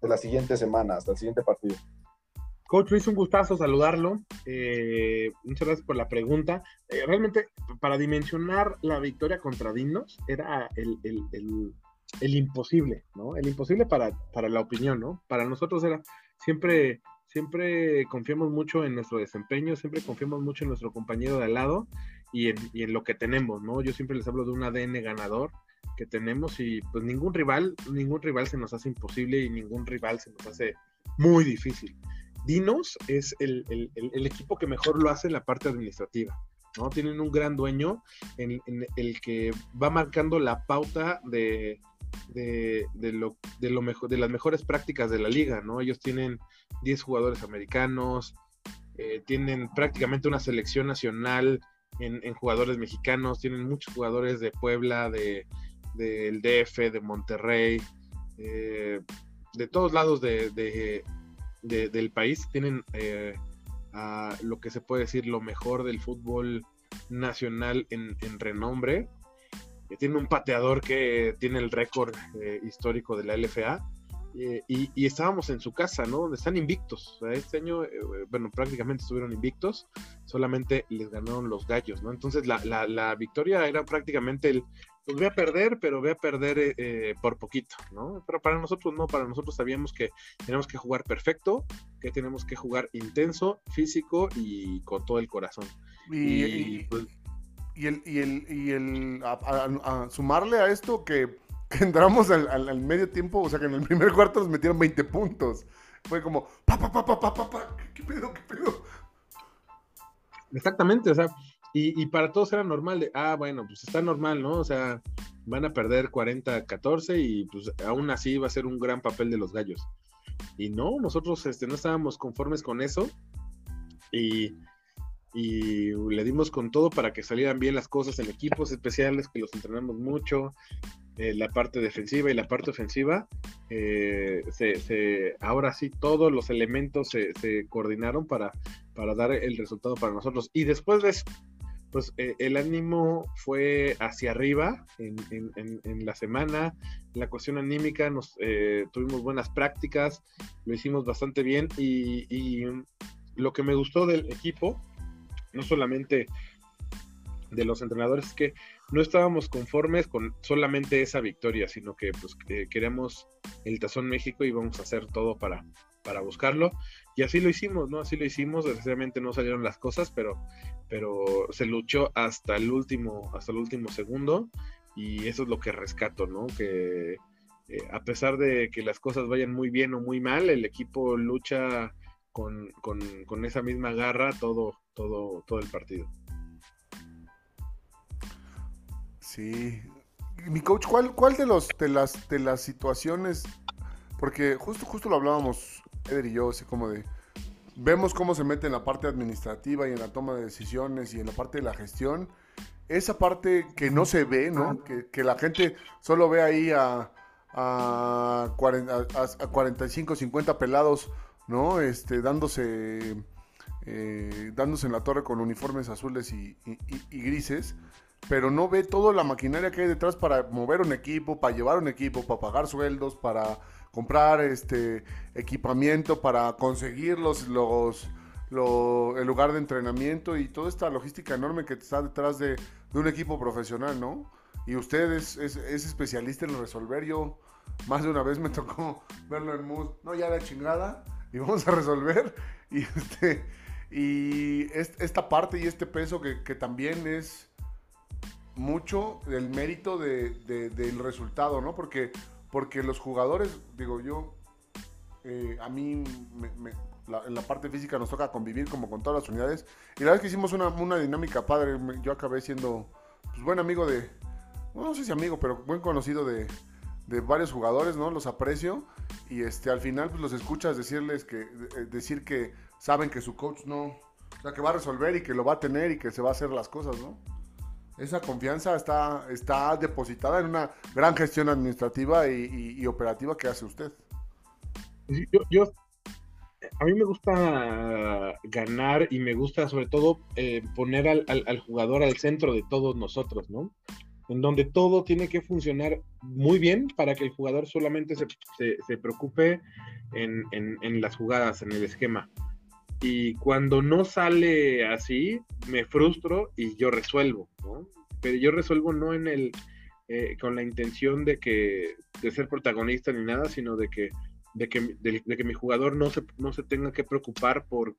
de las siguientes semanas, hasta el siguiente partido? Coach Luis, un gustazo saludarlo. Eh, muchas gracias por la pregunta. Eh, realmente, para dimensionar la victoria contra Dinos, era el, imposible, ¿no? El imposible para, para, la opinión, ¿no? Para nosotros era siempre, siempre confiamos mucho en nuestro desempeño, siempre confiamos mucho en nuestro compañero de al lado y en, y en lo que tenemos, ¿no? Yo siempre les hablo de un ADN ganador que tenemos y pues ningún rival, ningún rival se nos hace imposible y ningún rival se nos hace muy difícil. Dinos es el, equipo que mejor lo hace en la parte administrativa. ¿no? Tienen un gran dueño en, el que va marcando la pauta de, de, lo, de, lo mejor, de las mejores prácticas de la liga. ¿no? Ellos tienen 10 jugadores americanos, eh, tienen prácticamente una selección nacional en, jugadores mexicanos, tienen muchos jugadores de Puebla, de, del DF, de Monterrey, eh, de todos lados de, del país, tienen a lo que se puede decir lo mejor del fútbol nacional en, renombre. Tiene un pateador que tiene el récord histórico de la LFA eh, y, estábamos en su casa, ¿no? Donde están invictos. este año, eh, bueno, prácticamente estuvieron invictos, solamente les ganaron los gallos, ¿no? Entonces la, la, victoria era prácticamente el, pues voy a perder, pero voy a perder eh, por poquito, ¿no? Pero para nosotros no, para nosotros sabíamos que tenemos que jugar perfecto, que tenemos que jugar intenso, físico y con todo el corazón. Y, y, pues el, y el, y el a sumarle a esto que entramos al, medio tiempo, o sea, que en el primer cuarto nos metieron 20 puntos. Fue como, pa, pa, pa, pa, pa, pa, pa, ¿qué pedo, qué pedo? Exactamente, o sea, y, para todos era normal de, ah, bueno, pues está normal, ¿no? O sea, van a perder 40-14 y pues aún así va a ser un gran papel de los gallos. Y no, nosotros este, no estábamos conformes con eso y, y le dimos con todo para que salieran bien las cosas en equipos especiales, que los entrenamos mucho, eh, la parte defensiva y la parte ofensiva, eh, se, ahora sí todos los elementos se, coordinaron para, para dar el resultado para nosotros. Y después de eso, pues eh, el ánimo fue hacia arriba en, la semana, la cuestión anímica, nos tuvimos buenas prácticas, lo hicimos bastante bien y, y lo que me gustó del equipo, no solamente de los entrenadores, es que no estábamos conformes con solamente esa victoria, sino que pues queremos el Tazón México y vamos a hacer todo para, para buscarlo. Y así lo hicimos, ¿no? Así lo hicimos, desgraciadamente no salieron las cosas, pero, pero se luchó hasta el último, hasta el último segundo, y eso es lo que rescato, ¿no? Que eh, a pesar de que las cosas vayan muy bien o muy mal, el equipo lucha con, con, con esa misma garra todo, todo, todo el partido. Sí. Mi coach, ¿cuál, cuál de, los, de, las, de las situaciones? Porque justo, justo lo hablábamos, Eder y yo, así como de. Vemos cómo se mete en la parte administrativa y en la toma de decisiones y en la parte de la gestión. Esa parte que no se ve, ¿no? Que, la gente solo ve ahí a, a, 45, 50 pelados, ¿no? Este, dándose, eh, dándose en la torre con uniformes azules y grises pero no ve toda la maquinaria que hay detrás para mover un equipo, para llevar un equipo, para pagar sueldos, para comprar este equipamiento, para conseguir los, los, el lugar de entrenamiento y toda esta logística enorme que está detrás de, un equipo profesional, ¿no? Y usted es, especialista en resolver. Yo más de una vez me tocó verlo en mood, no, ya la chingada, y vamos a resolver. Y, este, y esta parte y este peso que, que también es mucho del mérito de, del resultado, ¿no? Porque, porque los jugadores, digo yo, eh, a mí en la parte física nos toca convivir como con todas las unidades. Y la vez que hicimos una, una dinámica padre, yo acabé siendo pues, buen amigo de, no sé si amigo, pero buen conocido de, de varios jugadores, ¿no? Los aprecio y este al final pues los escuchas decirles que decir que saben que su coach no, o sea, que va a resolver y que lo va a tener y que se va a hacer las cosas, ¿no? Esa confianza está, está depositada en una gran gestión administrativa y, operativa que hace usted. Yo, a mí me gusta ganar y me gusta sobre todo eh, poner al, jugador al centro de todos nosotros, ¿no? En donde todo tiene que funcionar muy bien para que el jugador solamente se, preocupe en, en, las jugadas, en el esquema. Y cuando no sale así, me frustro y yo resuelvo, ¿no? Pero yo resuelvo no en el, eh, con la intención de que, de ser protagonista ni nada, sino de que, de que, de, que mi jugador no se, no se tenga que preocupar por,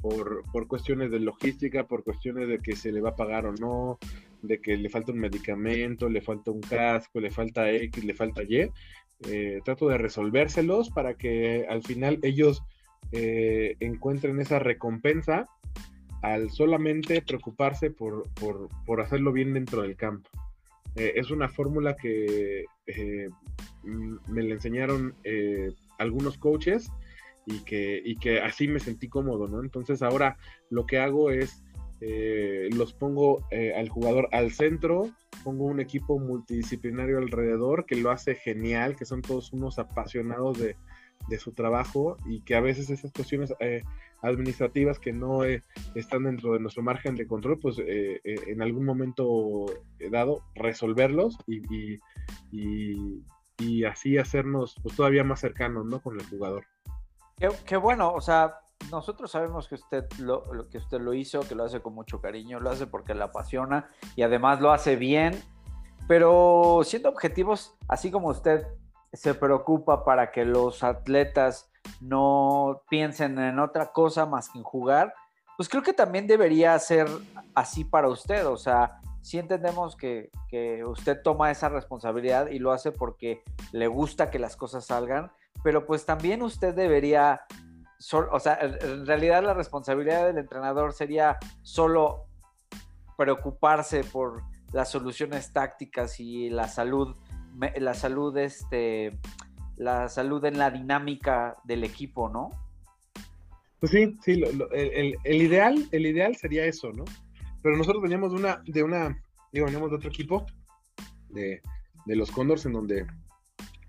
por, por, cuestiones de logística, por cuestiones de que se le va a pagar o no, de que le falta un medicamento, le falta un casco, le falta X, le falta Y. Eh, trato de resolvérselos para que al final ellos eh, encuentren esa recompensa al solamente preocuparse por, por, hacerlo bien dentro del campo. Eh, es una fórmula que eh, me la enseñaron algunos coaches y que, y que así me sentí cómodo, ¿no? Entonces ahora lo que hago es eh, los pongo eh, al jugador al centro, pongo un equipo multidisciplinario alrededor que lo hace genial, que son todos unos apasionados de, su trabajo y que a veces esas cuestiones eh, administrativas que no están dentro de nuestro margen de control, pues en algún momento dado resolverlos y, y, así hacernos pues, todavía más cercanos ¿no? con el jugador. Qué, bueno, o sea, nosotros sabemos que usted lo, que usted lo hizo, que lo hace con mucho cariño, lo hace porque le apasiona y además lo hace bien. Pero siendo objetivos, así como usted se preocupa para que los atletas no piensen en otra cosa más que en jugar, pues creo que también debería ser así para usted. O sea, sí entendemos que usted toma esa responsabilidad y lo hace porque le gusta que las cosas salgan, pero pues también usted debería o sea, en realidad la responsabilidad del entrenador sería solo preocuparse por las soluciones tácticas y la salud, la salud, este, la salud en la dinámica del equipo, ¿no? Pues sí, sí, el, ideal, el ideal sería eso, ¿no? Pero nosotros veníamos de una, de una, digo, veníamos de otro equipo, de, de los Condors, en donde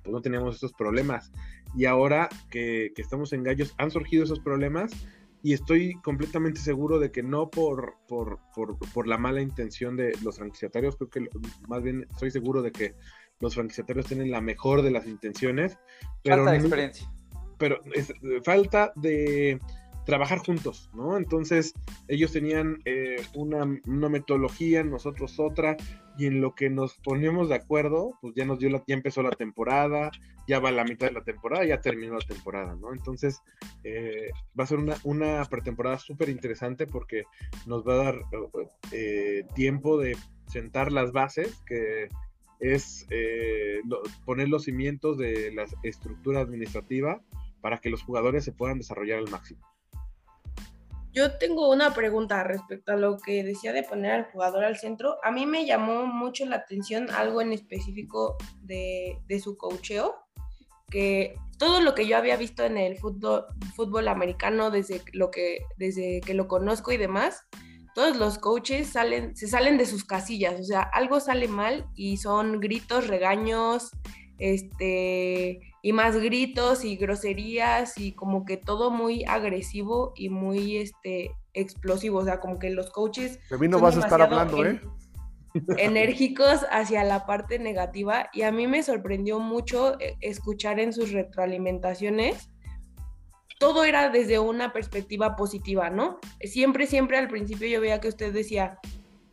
pues, no teníamos estos problemas y ahora que, estamos en Gallos han surgido esos problemas y estoy completamente seguro de que no por, por, la mala intención de los franquiciatarios, creo que más bien estoy seguro de que los franquiciatarios tienen la mejor de las intenciones. Pero falta de experiencia. Pero es, falta de trabajar juntos, ¿no? Entonces ellos tenían eh, una, metodología, nosotros otra, y en lo que nos ponemos de acuerdo, pues ya nos dio la, ya empezó la temporada, ya va la mitad de la temporada, ya terminó la temporada, ¿no? Entonces eh, va a ser una, una pretemporada súper interesante porque nos va a dar eh, tiempo de sentar las bases, que es poner los cimientos de la estructura administrativa para que los jugadores se puedan desarrollar al máximo. Yo tengo una pregunta respecto a lo que decía de poner al jugador al centro. A mí me llamó mucho la atención algo en específico de, su cocheo, que todo lo que yo había visto en el fútbol, fútbol americano desde, lo que, desde que lo conozco y demás, todos los coaches salen, se salen de sus casillas, o sea, algo sale mal y son gritos, regaños, este, y más gritos y groserías y como que todo muy agresivo y muy este explosivo, o sea, como que los coaches de mí no vas a estar hablando, ¿eh? enérgicos hacia la parte negativa y a mí me sorprendió mucho eh, escuchar en sus retroalimentaciones todo era desde una perspectiva positiva, ¿no? Siempre, siempre al principio yo veía que usted decía,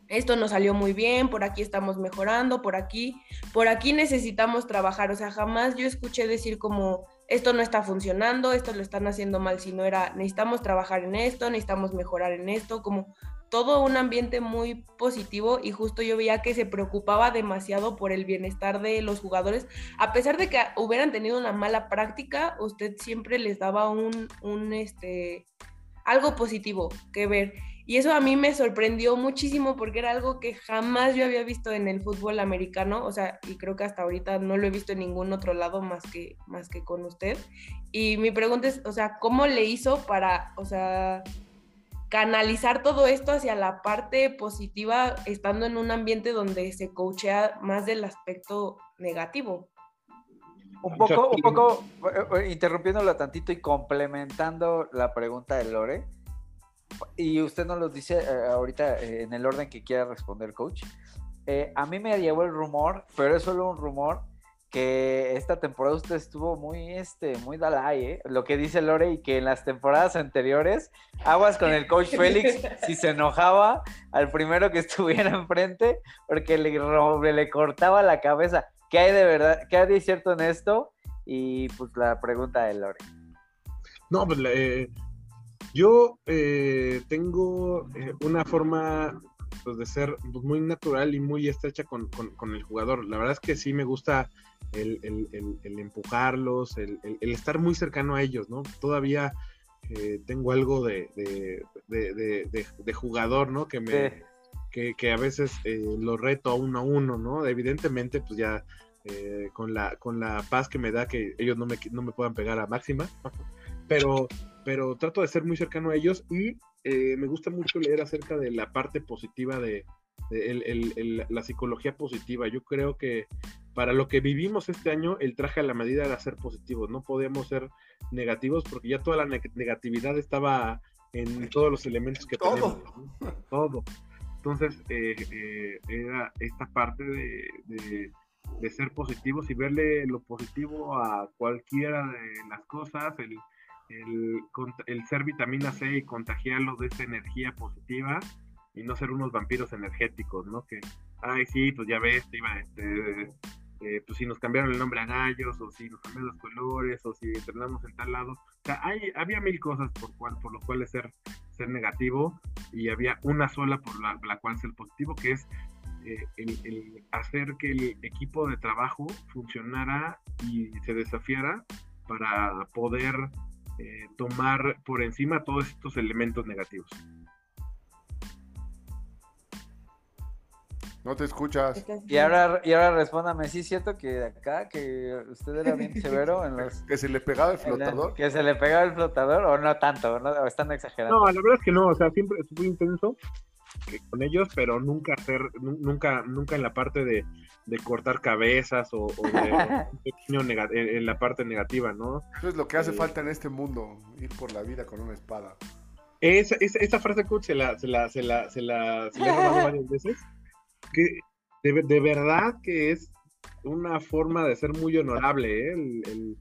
esto nos salió muy bien, por aquí estamos mejorando, por aquí, por aquí necesitamos trabajar. O sea, jamás yo escuché decir como esto no está funcionando, esto lo están haciendo mal, sino era necesitamos trabajar en esto, necesitamos mejorar en esto, como todo un ambiente muy positivo y justo yo veía que se preocupaba demasiado por el bienestar de los jugadores. A pesar de que hubieran tenido una mala práctica, usted siempre les daba un, un este, algo positivo que ver. Y eso a mí me sorprendió muchísimo porque era algo que jamás yo había visto en el fútbol americano, o sea, y creo que hasta ahorita no lo he visto en ningún otro lado más que, más que con usted. Y mi pregunta es, o sea, ¿cómo le hizo para, o sea, canalizar todo esto hacia la parte positiva estando en un ambiente donde se coachea más del aspecto negativo? Un poco, un poco, eh, eh, interrumpiéndola tantito y complementando la pregunta de Lore y usted nos lo dice eh, ahorita eh, en el orden que quiera responder, coach. Eh, a mí me llevó el rumor, pero es solo un rumor, que esta temporada usted estuvo muy, este, muy Dalai, ¿eh? Lo que dice Lore y que en las temporadas anteriores, aguas con el coach Félix si se enojaba al primero que estuviera enfrente porque le, le cortaba la cabeza. ¿Qué hay de verdad? ¿Qué hay de cierto en esto? Y pues la pregunta de Lore. No, pues yo eh, tengo eh, una forma pues, de ser pues, muy natural y muy estrecha con, el jugador. La verdad es que sí me gusta el, empujarlos, el, estar muy cercano a ellos, ¿no? Todavía eh, tengo algo de, de, jugador, ¿no? Que me... Que, a veces lo reto a uno a uno, ¿no? Evidentemente, pues ya con, la, con la paz que me da que ellos no me, no me puedan pegar a máxima, pero, pero trato de ser muy cercano a ellos y eh, me gusta mucho leer acerca de la parte positiva de, la psicología positiva. Yo creo que para lo que vivimos este año, el traje a la medida era ser positivos. No podemos ser negativos porque ya toda la negatividad estaba en todos los elementos que tenemos. Todo. Entonces, eh, eh, era esta parte de, ser positivos y verle lo positivo a cualquiera de las cosas, el, el, ser vitamina C y contagiarlo de esa energía positiva y no ser unos vampiros energéticos, ¿no? Que, ay, sí, pues ya ves, iba, este, eh, pues si nos cambiaron el nombre a gallos, o si nos cambiaron los colores, o si entrenamos en tal lado. O sea, hay, había mil cosas por, cual, por lo cual ser, ser negativo, y había una sola por la, cual ser positivo, que es eh, el, hacer que el equipo de trabajo funcionara y se desafiara para poder eh, tomar por encima todos estos elementos negativos. No te escuchas. Y ahora, y ahora respóndame, ¿sí es cierto que acá, que usted era bien severo en los... ¿Que se le pegaba el flotador? ¿Que se le pegaba el flotador o no tanto? ¿no? ¿O están exagerando? No, la verdad es que no, o sea, siempre muy intenso con ellos, pero nunca hacer, nunca, nunca en la parte de, cortar cabezas o, en la parte negativa, ¿no? Eso es lo que hace eh, falta en este mundo, ir por la vida con una espada. Esa, esa, frase coach se la, se la, se la, se la, se la he robado varias veces que de, verdad que es una forma de ser muy honorable, ¿eh? el, el,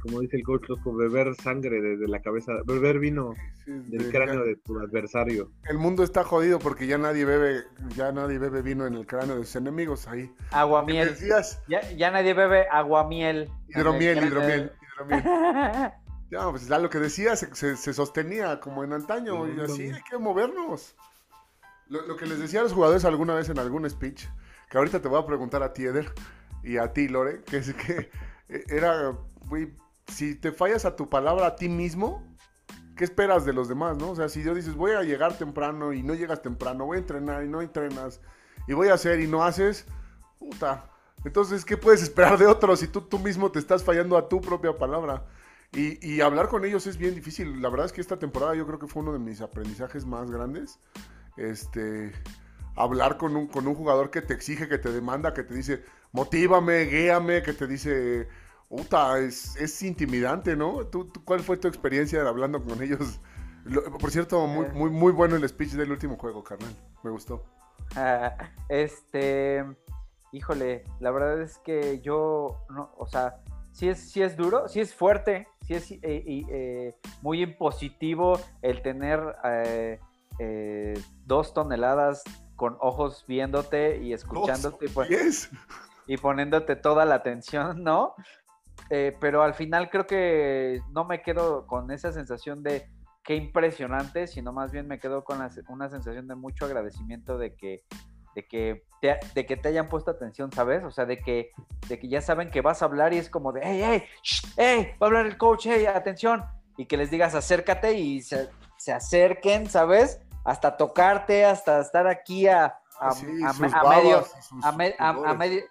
como dice el coach Loco, beber sangre desde la cabeza, beber vino del cráneo de tu adversario. El mundo está jodido porque ya nadie bebe, ya nadie bebe vino en el cráneo de sus enemigos ahí. Aguamiel. Ya, ya nadie bebe aguamiel. Hidromiel, hidromiel, hidromiel. ya, pues ya lo que decía se, se, sostenía como en antaño y así hay que movernos. Lo, que les decía a los jugadores alguna vez en algún speech, que ahorita te voy a preguntar a ti, Eder, y a ti, Lore, que es que eh, era, güey, si te fallas a tu palabra a ti mismo, ¿qué esperas de los demás, no? O sea, si yo dices, voy a llegar temprano y no llegas temprano, voy a entrenar y no entrenas, y voy a hacer y no haces, puta. Entonces, ¿qué puedes esperar de otros si tú, tú mismo te estás fallando a tu propia palabra? Y, y hablar con ellos es bien difícil. La verdad es que esta temporada yo creo que fue uno de mis aprendizajes más grandes este, hablar con un, con un jugador que te exige, que te demanda, que te dice, motívame, guíame, que te dice, puta, es, es intimidante, ¿no? ¿Tú, cuál fue tu experiencia hablando con ellos? por cierto, muy, muy, muy bueno el speech del último juego, carnal. Me gustó. este, híjole, la verdad es que yo, no, o sea, sí es, sí es duro, sí es fuerte, sí es eh, eh, muy impositivo el tener... Eh, eh, dos toneladas con ojos viéndote y escuchándote y, poniéndote toda la atención, ¿no? Eh, pero al final creo que no me quedo con esa sensación de qué impresionante, sino más bien me quedo con una sensación de mucho agradecimiento de que, de que, te, de que te hayan puesto atención, ¿sabes? O sea, de que, de que ya saben que vas a hablar y es como de, hey, hey, hey, va a hablar el coach, hey, atención, y que les digas acércate y se, se acerquen, ¿sabes? Hasta tocarte, hasta estar aquí a, a, medio, a, medio,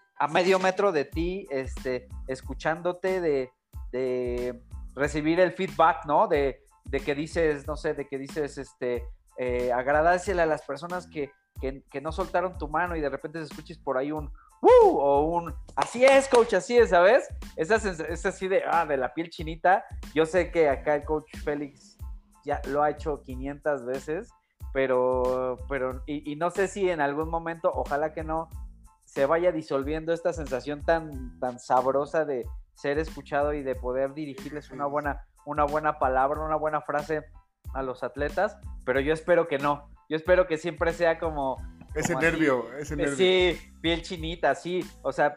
metro de ti, este, escuchándote, de, de recibir el feedback, ¿no? De, de, que dices, no sé, de que dices, este, eh, a las personas que, que, no soltaron tu mano y de repente se escuches por ahí un ¡Uh! o un así es, coach, así es, ¿sabes? Esa es así de, ah, de la piel chinita. Yo sé que acá el coach Félix ya lo ha hecho 500 veces, pero, pero y, no sé si en algún momento, ojalá que no, se vaya disolviendo esta sensación tan, tan sabrosa de ser escuchado y de poder dirigirles una buena, una buena palabra, una buena frase a los atletas, pero yo espero que no. Yo espero que siempre sea como, ese nervio, ese nervio. Sí, piel chinita, sí. O sea,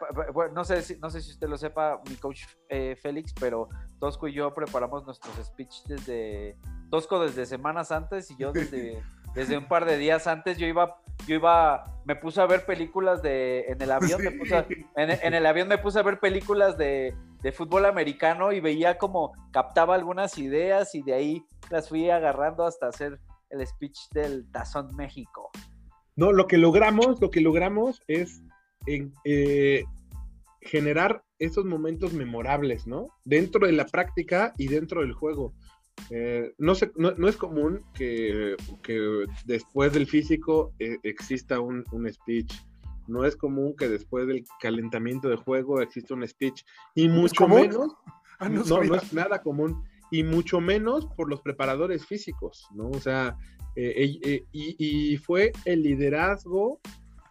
no sé, si, no sé si usted lo sepa, mi coach eh, Félix, pero Tosco y yo preparamos nuestros speeches desde Tosco desde semanas antes y yo desde, desde un par de días antes. Yo iba, yo iba, me puse a ver películas de, en el avión, me puse en, el avión me puse a ver películas de, de fútbol americano y veía como captaba algunas ideas y de ahí las fui agarrando hasta hacer el speech del Tazón México. No, lo que logramos, lo que logramos es eh, generar esos momentos memorables, ¿no? Dentro de la práctica y dentro del juego. Eh, no, no, es común que, después del físico eh, exista un, speech. No es común que después del calentamiento de juego exista un speech. Y mucho menos. Ah, no, no, es nada común. Y mucho menos por los preparadores físicos, ¿no? O sea, eh, y, fue el liderazgo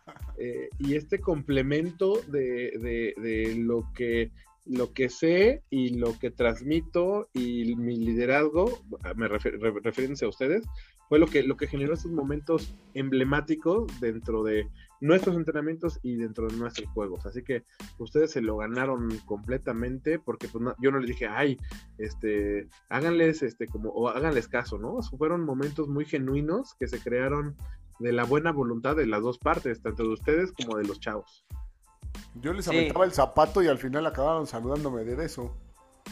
y este complemento de, de lo que lo que sé y lo que transmito y mi liderazgo, me refer, a ustedes, fue lo que, lo que generó esos momentos emblemáticos dentro de nuestros entrenamientos y dentro de nuestros juegos. Así que ustedes se lo ganaron completamente porque pues, yo no les dije, ay, este, háganles, este, como, o háganles caso, ¿no? Fueron momentos muy genuinos que se crearon de la buena voluntad de las dos partes, tanto de ustedes como de los chavos. Yo les aventaba el zapato y al final acabaron saludándome de eso.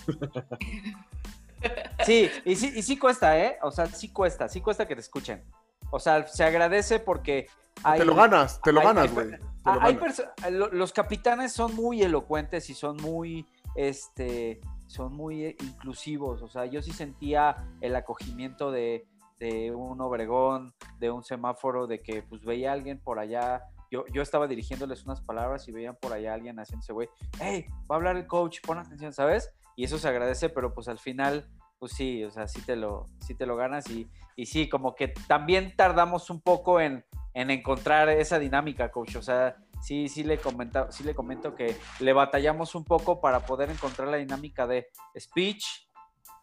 Sí, y sí, y sí cuesta, ¿eh? O sea, sí cuesta, sí cuesta que te escuchen. O sea, se agradece porque te lo ganas, te lo ganas, güey. Los capitanes son muy elocuentes y son muy, este, son muy inclusivos. O sea, yo sí sentía el acogimiento de, de un Obregón, de un semáforo, de que pues veía a alguien por allá yo, estaba dirigiéndoles unas palabras y veían por allá a alguien haciéndose, güey, hey, va a hablar el coach, pon atención, ¿sabes? Y eso se agradece, pero pues al final, pues sí, o sea, sí te lo, sí te lo ganas y, y sí, como que también tardamos un poco en, en encontrar esa dinámica, coach, o sea, sí, sí le, comenta, sí le comento que le batallamos un poco para poder encontrar la dinámica de speech,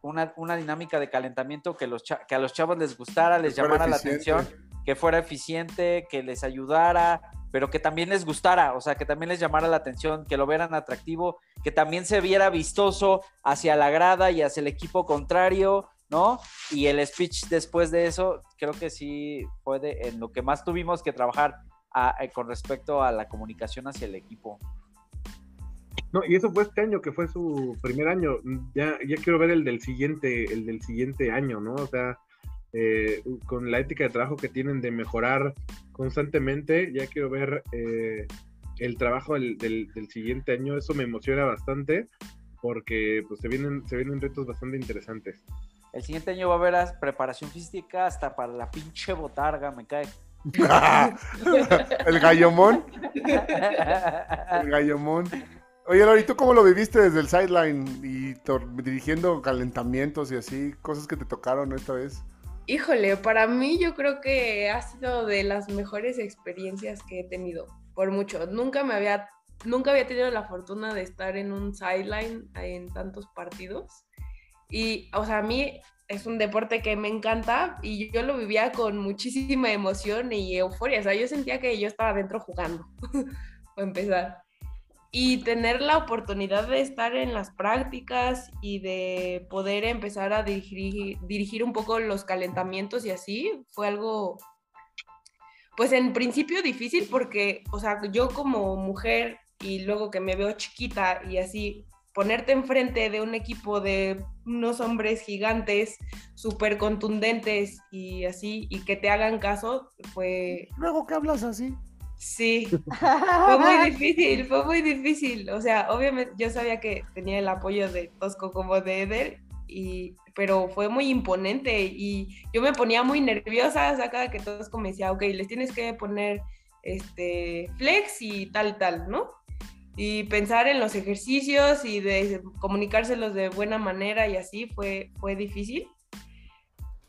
una, una dinámica de calentamiento que, los que a los chavos les gustara, les llamara la atención, que fuera eficiente, que les ayudara, pero que también les gustara, o sea, que también les llamara la atención, que lo vieran atractivo, que también se viera vistoso hacia la grada y hacia el equipo contrario, ¿no? Y el speech después de eso, creo que sí fue en lo que más tuvimos que trabajar eh, con respecto a la comunicación hacia el equipo. No, y eso fue este año, que fue su primer año. Ya, ya quiero ver el del siguiente, el del siguiente año, ¿no? O sea, eh, con la ética de trabajo que tienen de mejorar constantemente. Ya quiero ver eh, el trabajo del, siguiente año. Eso me emociona bastante porque pues, se, vienen, se vienen retos bastante interesantes. El siguiente año va a haber preparación física hasta para la pinche botarga, me cae. el gallomón. El gallomón. Oye, Lori, ¿tú cómo lo viviste desde el sideline y dirigiendo calentamientos y así? Cosas que te tocaron esta vez. Híjole, para mí yo creo que ha sido de las mejores experiencias que he tenido, por mucho. Nunca me había, nunca había tenido la fortuna de estar en un sideline en tantos partidos. Y, o sea, a mí es un deporte que me encanta y yo lo vivía con muchísima emoción y euforia. O sea, yo sentía que yo estaba dentro jugando, para empezar y tener la oportunidad de estar en las prácticas y de poder empezar a dirigir, dirigir un poco los calentamientos y así fue algo, pues en principio difícil porque, o sea, yo como mujer y luego que me veo chiquita y así, ponerte enfrente de un equipo de unos hombres gigantes, súper contundentes y así, y que te hagan caso, fue... Luego que hablas así. Sí, fue muy difícil, fue muy difícil. O sea, obviamente yo sabía que tenía el apoyo de Tosco como de Eder, y, pero fue muy imponente y yo me ponía muy nerviosa, o sea, cada que Tosco me decía, ok, les tienes que poner este flex y tal, tal, ¿no? Y pensar en los ejercicios y de comunicárselos de buena manera y así fue, fue difícil.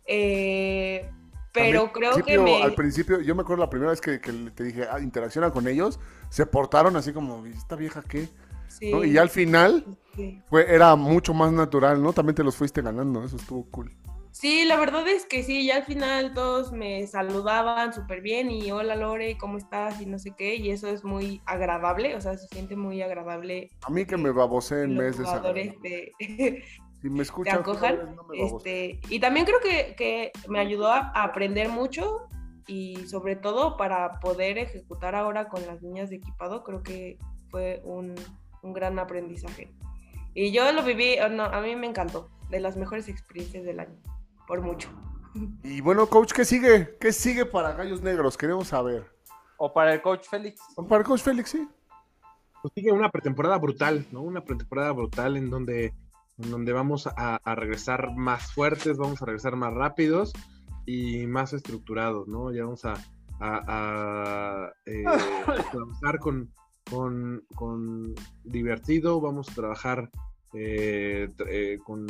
Eh, pero creo que me... Al principio, yo me acuerdo la primera vez que, te dije, ah, interacciona con ellos, se portaron así como, ¿esta vieja qué? Sí. Y ya al final fue, era mucho más natural, ¿no? También te los fuiste ganando, eso estuvo cool. Sí, la verdad es que sí, ya al final todos me saludaban súper bien y hola Lore, ¿cómo estás? Y no sé qué, y eso es muy agradable, o sea, se siente muy agradable. A mí que me babosé en mes de, Si me escuchan, este, y también creo que, me ayudó a, aprender mucho y sobre todo para poder ejecutar ahora con las niñas de equipado, creo que fue un, gran aprendizaje. Y yo lo viví, oh, a mí me encantó, de las mejores experiencias del año, por mucho. Y bueno, coach, ¿qué sigue? ¿Qué sigue para Gallos Negros? Queremos saber. ¿O para el coach Félix? ¿O para el coach Félix, sí. pues sigue una pretemporada brutal, ¿no? Una pretemporada brutal en donde, en donde vamos a, regresar más fuertes, vamos a regresar más rápidos y más estructurados, ¿no? Ya vamos a, a, eh, trabajar con, con, con, divertido, vamos a trabajar eh, eh, con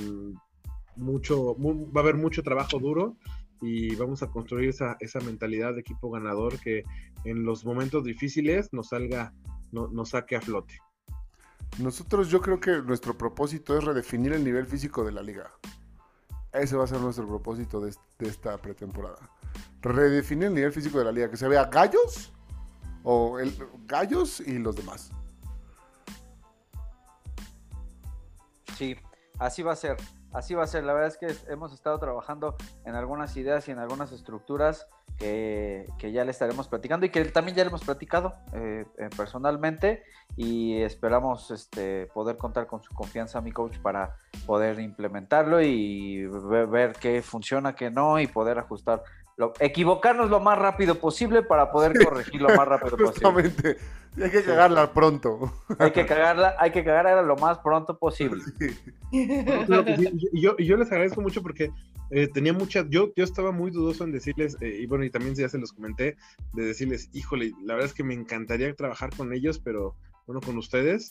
mucho, va a haber mucho trabajo duro y vamos a construir esa, esa mentalidad de equipo ganador que en los momentos difíciles nos salga, no, nos saque a flote. Nosotros yo creo que nuestro propósito es redefinir el nivel físico de la liga. Ese va a ser nuestro propósito de, esta pretemporada. Redefinir el nivel físico de la liga, que se vea gallos o el, gallos y los demás. Sí, así va a ser. Así va a ser. La verdad es que hemos estado trabajando en algunas ideas y en algunas estructuras que, ya le estaremos platicando y que también ya le hemos platicado eh, eh, personalmente y esperamos este, poder contar con su confianza, mi coach, para poder implementarlo y ver, ver qué funciona, qué no y poder ajustar equivocarnos lo más rápido posible para poder corregir lo más rápido posible. Hay que cagarla pronto. Hay que cagarla, hay que cagarla lo más pronto posible. y, yo, yo, les agradezco mucho porque eh, tenía muchas, yo, yo estaba muy dudoso en decirles, eh, y bueno, y también ya se los comenté, de decirles, híjole, la verdad es que me encantaría trabajar con ellos, pero bueno, con ustedes,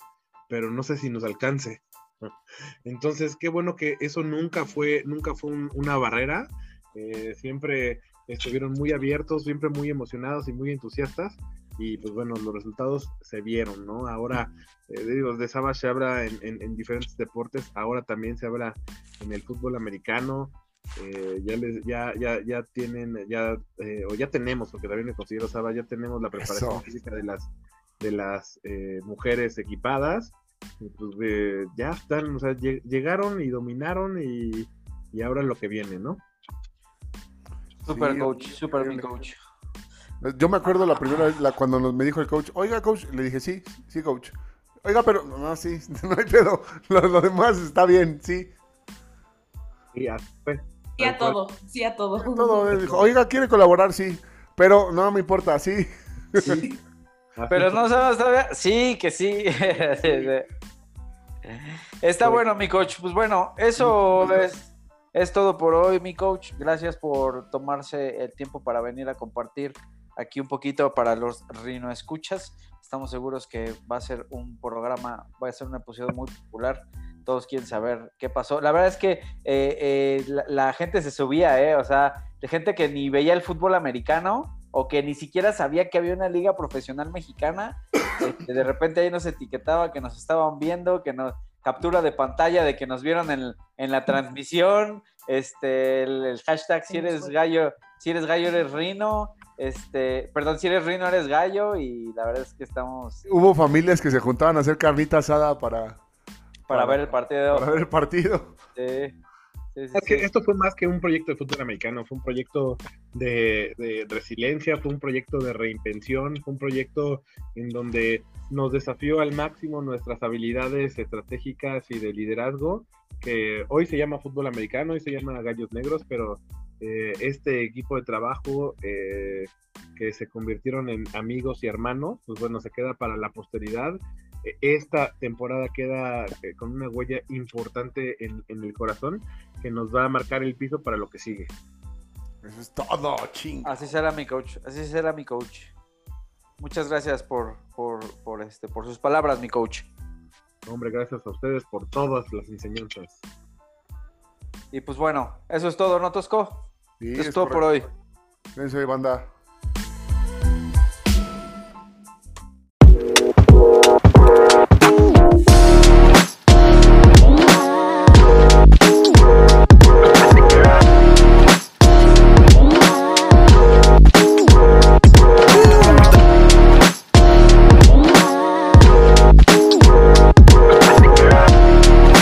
pero no sé si nos alcance. Entonces, qué bueno que eso nunca fue, nunca fue una barrera. Eh, siempre estuvieron muy abiertos, siempre muy emocionados y muy entusiastas. Y pues bueno, los resultados se vieron, ¿no? Ahora, eh, digo, de Saba se habla en, diferentes deportes, ahora también se habla en el fútbol americano. Eh, ya, les, ya, ya, ya tienen, ya, eh, o ya tenemos, porque también me considero Saba, ya tenemos la preparación física de las, de las mujeres equipadas. pues ya están, o sea, llegaron y dominaron y, y ahora lo que viene, ¿no? Super coach, super mi coach. Yo me acuerdo la primera vez cuando me dijo el coach, oiga coach, le dije, sí, sí coach. Oiga, pero no, sí, no hay pedo. Lo, demás está bien, sí. Sí, a, sí a todo, sí a todo. todo dijo, oiga, quiere colaborar, sí. Pero no me importa, sí. sí. pero no sabes todavía. Sí, que sí. Está bueno, mi coach. Pues bueno, eso es es todo por hoy, mi coach. Gracias por tomarse el tiempo para venir a compartir aquí un poquito para los Rino Escuchas. Estamos seguros que va a ser un programa, va a ser un episodio muy popular. Todos quieren saber qué pasó. La verdad es que eh, eh, la, gente se subía, ¿eh? O sea, de gente que ni veía el fútbol americano o que ni siquiera sabía que había una liga profesional mexicana. Este, de repente ahí nos etiquetaba que nos estaban viendo, que nos captura de pantalla de que nos vieron en, en la transmisión, este, el, hashtag si eres gallo, si eres gallo eres rino, este, perdón, si eres rino eres gallo y la verdad es que estamos... Hubo familias que se juntaban a hacer carnita asada para... Para, ver el partido. Para ver el partido. Sí. Es que esto fue más que un proyecto de fútbol americano, fue un proyecto de, de, resiliencia, fue un proyecto de reinvención, fue un proyecto en donde nos desafió al máximo nuestras habilidades estratégicas y de liderazgo, que hoy se llama fútbol americano, hoy se llama Gallos Negros, pero eh, este equipo de trabajo eh, que se convirtieron en amigos y hermanos, pues bueno, se queda para la posteridad. E, esta temporada queda eh, con una huella importante en, en, el corazón que nos va a marcar el piso para lo que sigue. Eso es todo, ching. Así será mi coach, así será mi coach. Muchas gracias por, por, este, por sus palabras, mi coach. Hombre, gracias a ustedes por todas las enseñanzas. Y pues bueno, eso es todo, ¿no, Tosco? eso es todo por hoy. Eso, banda.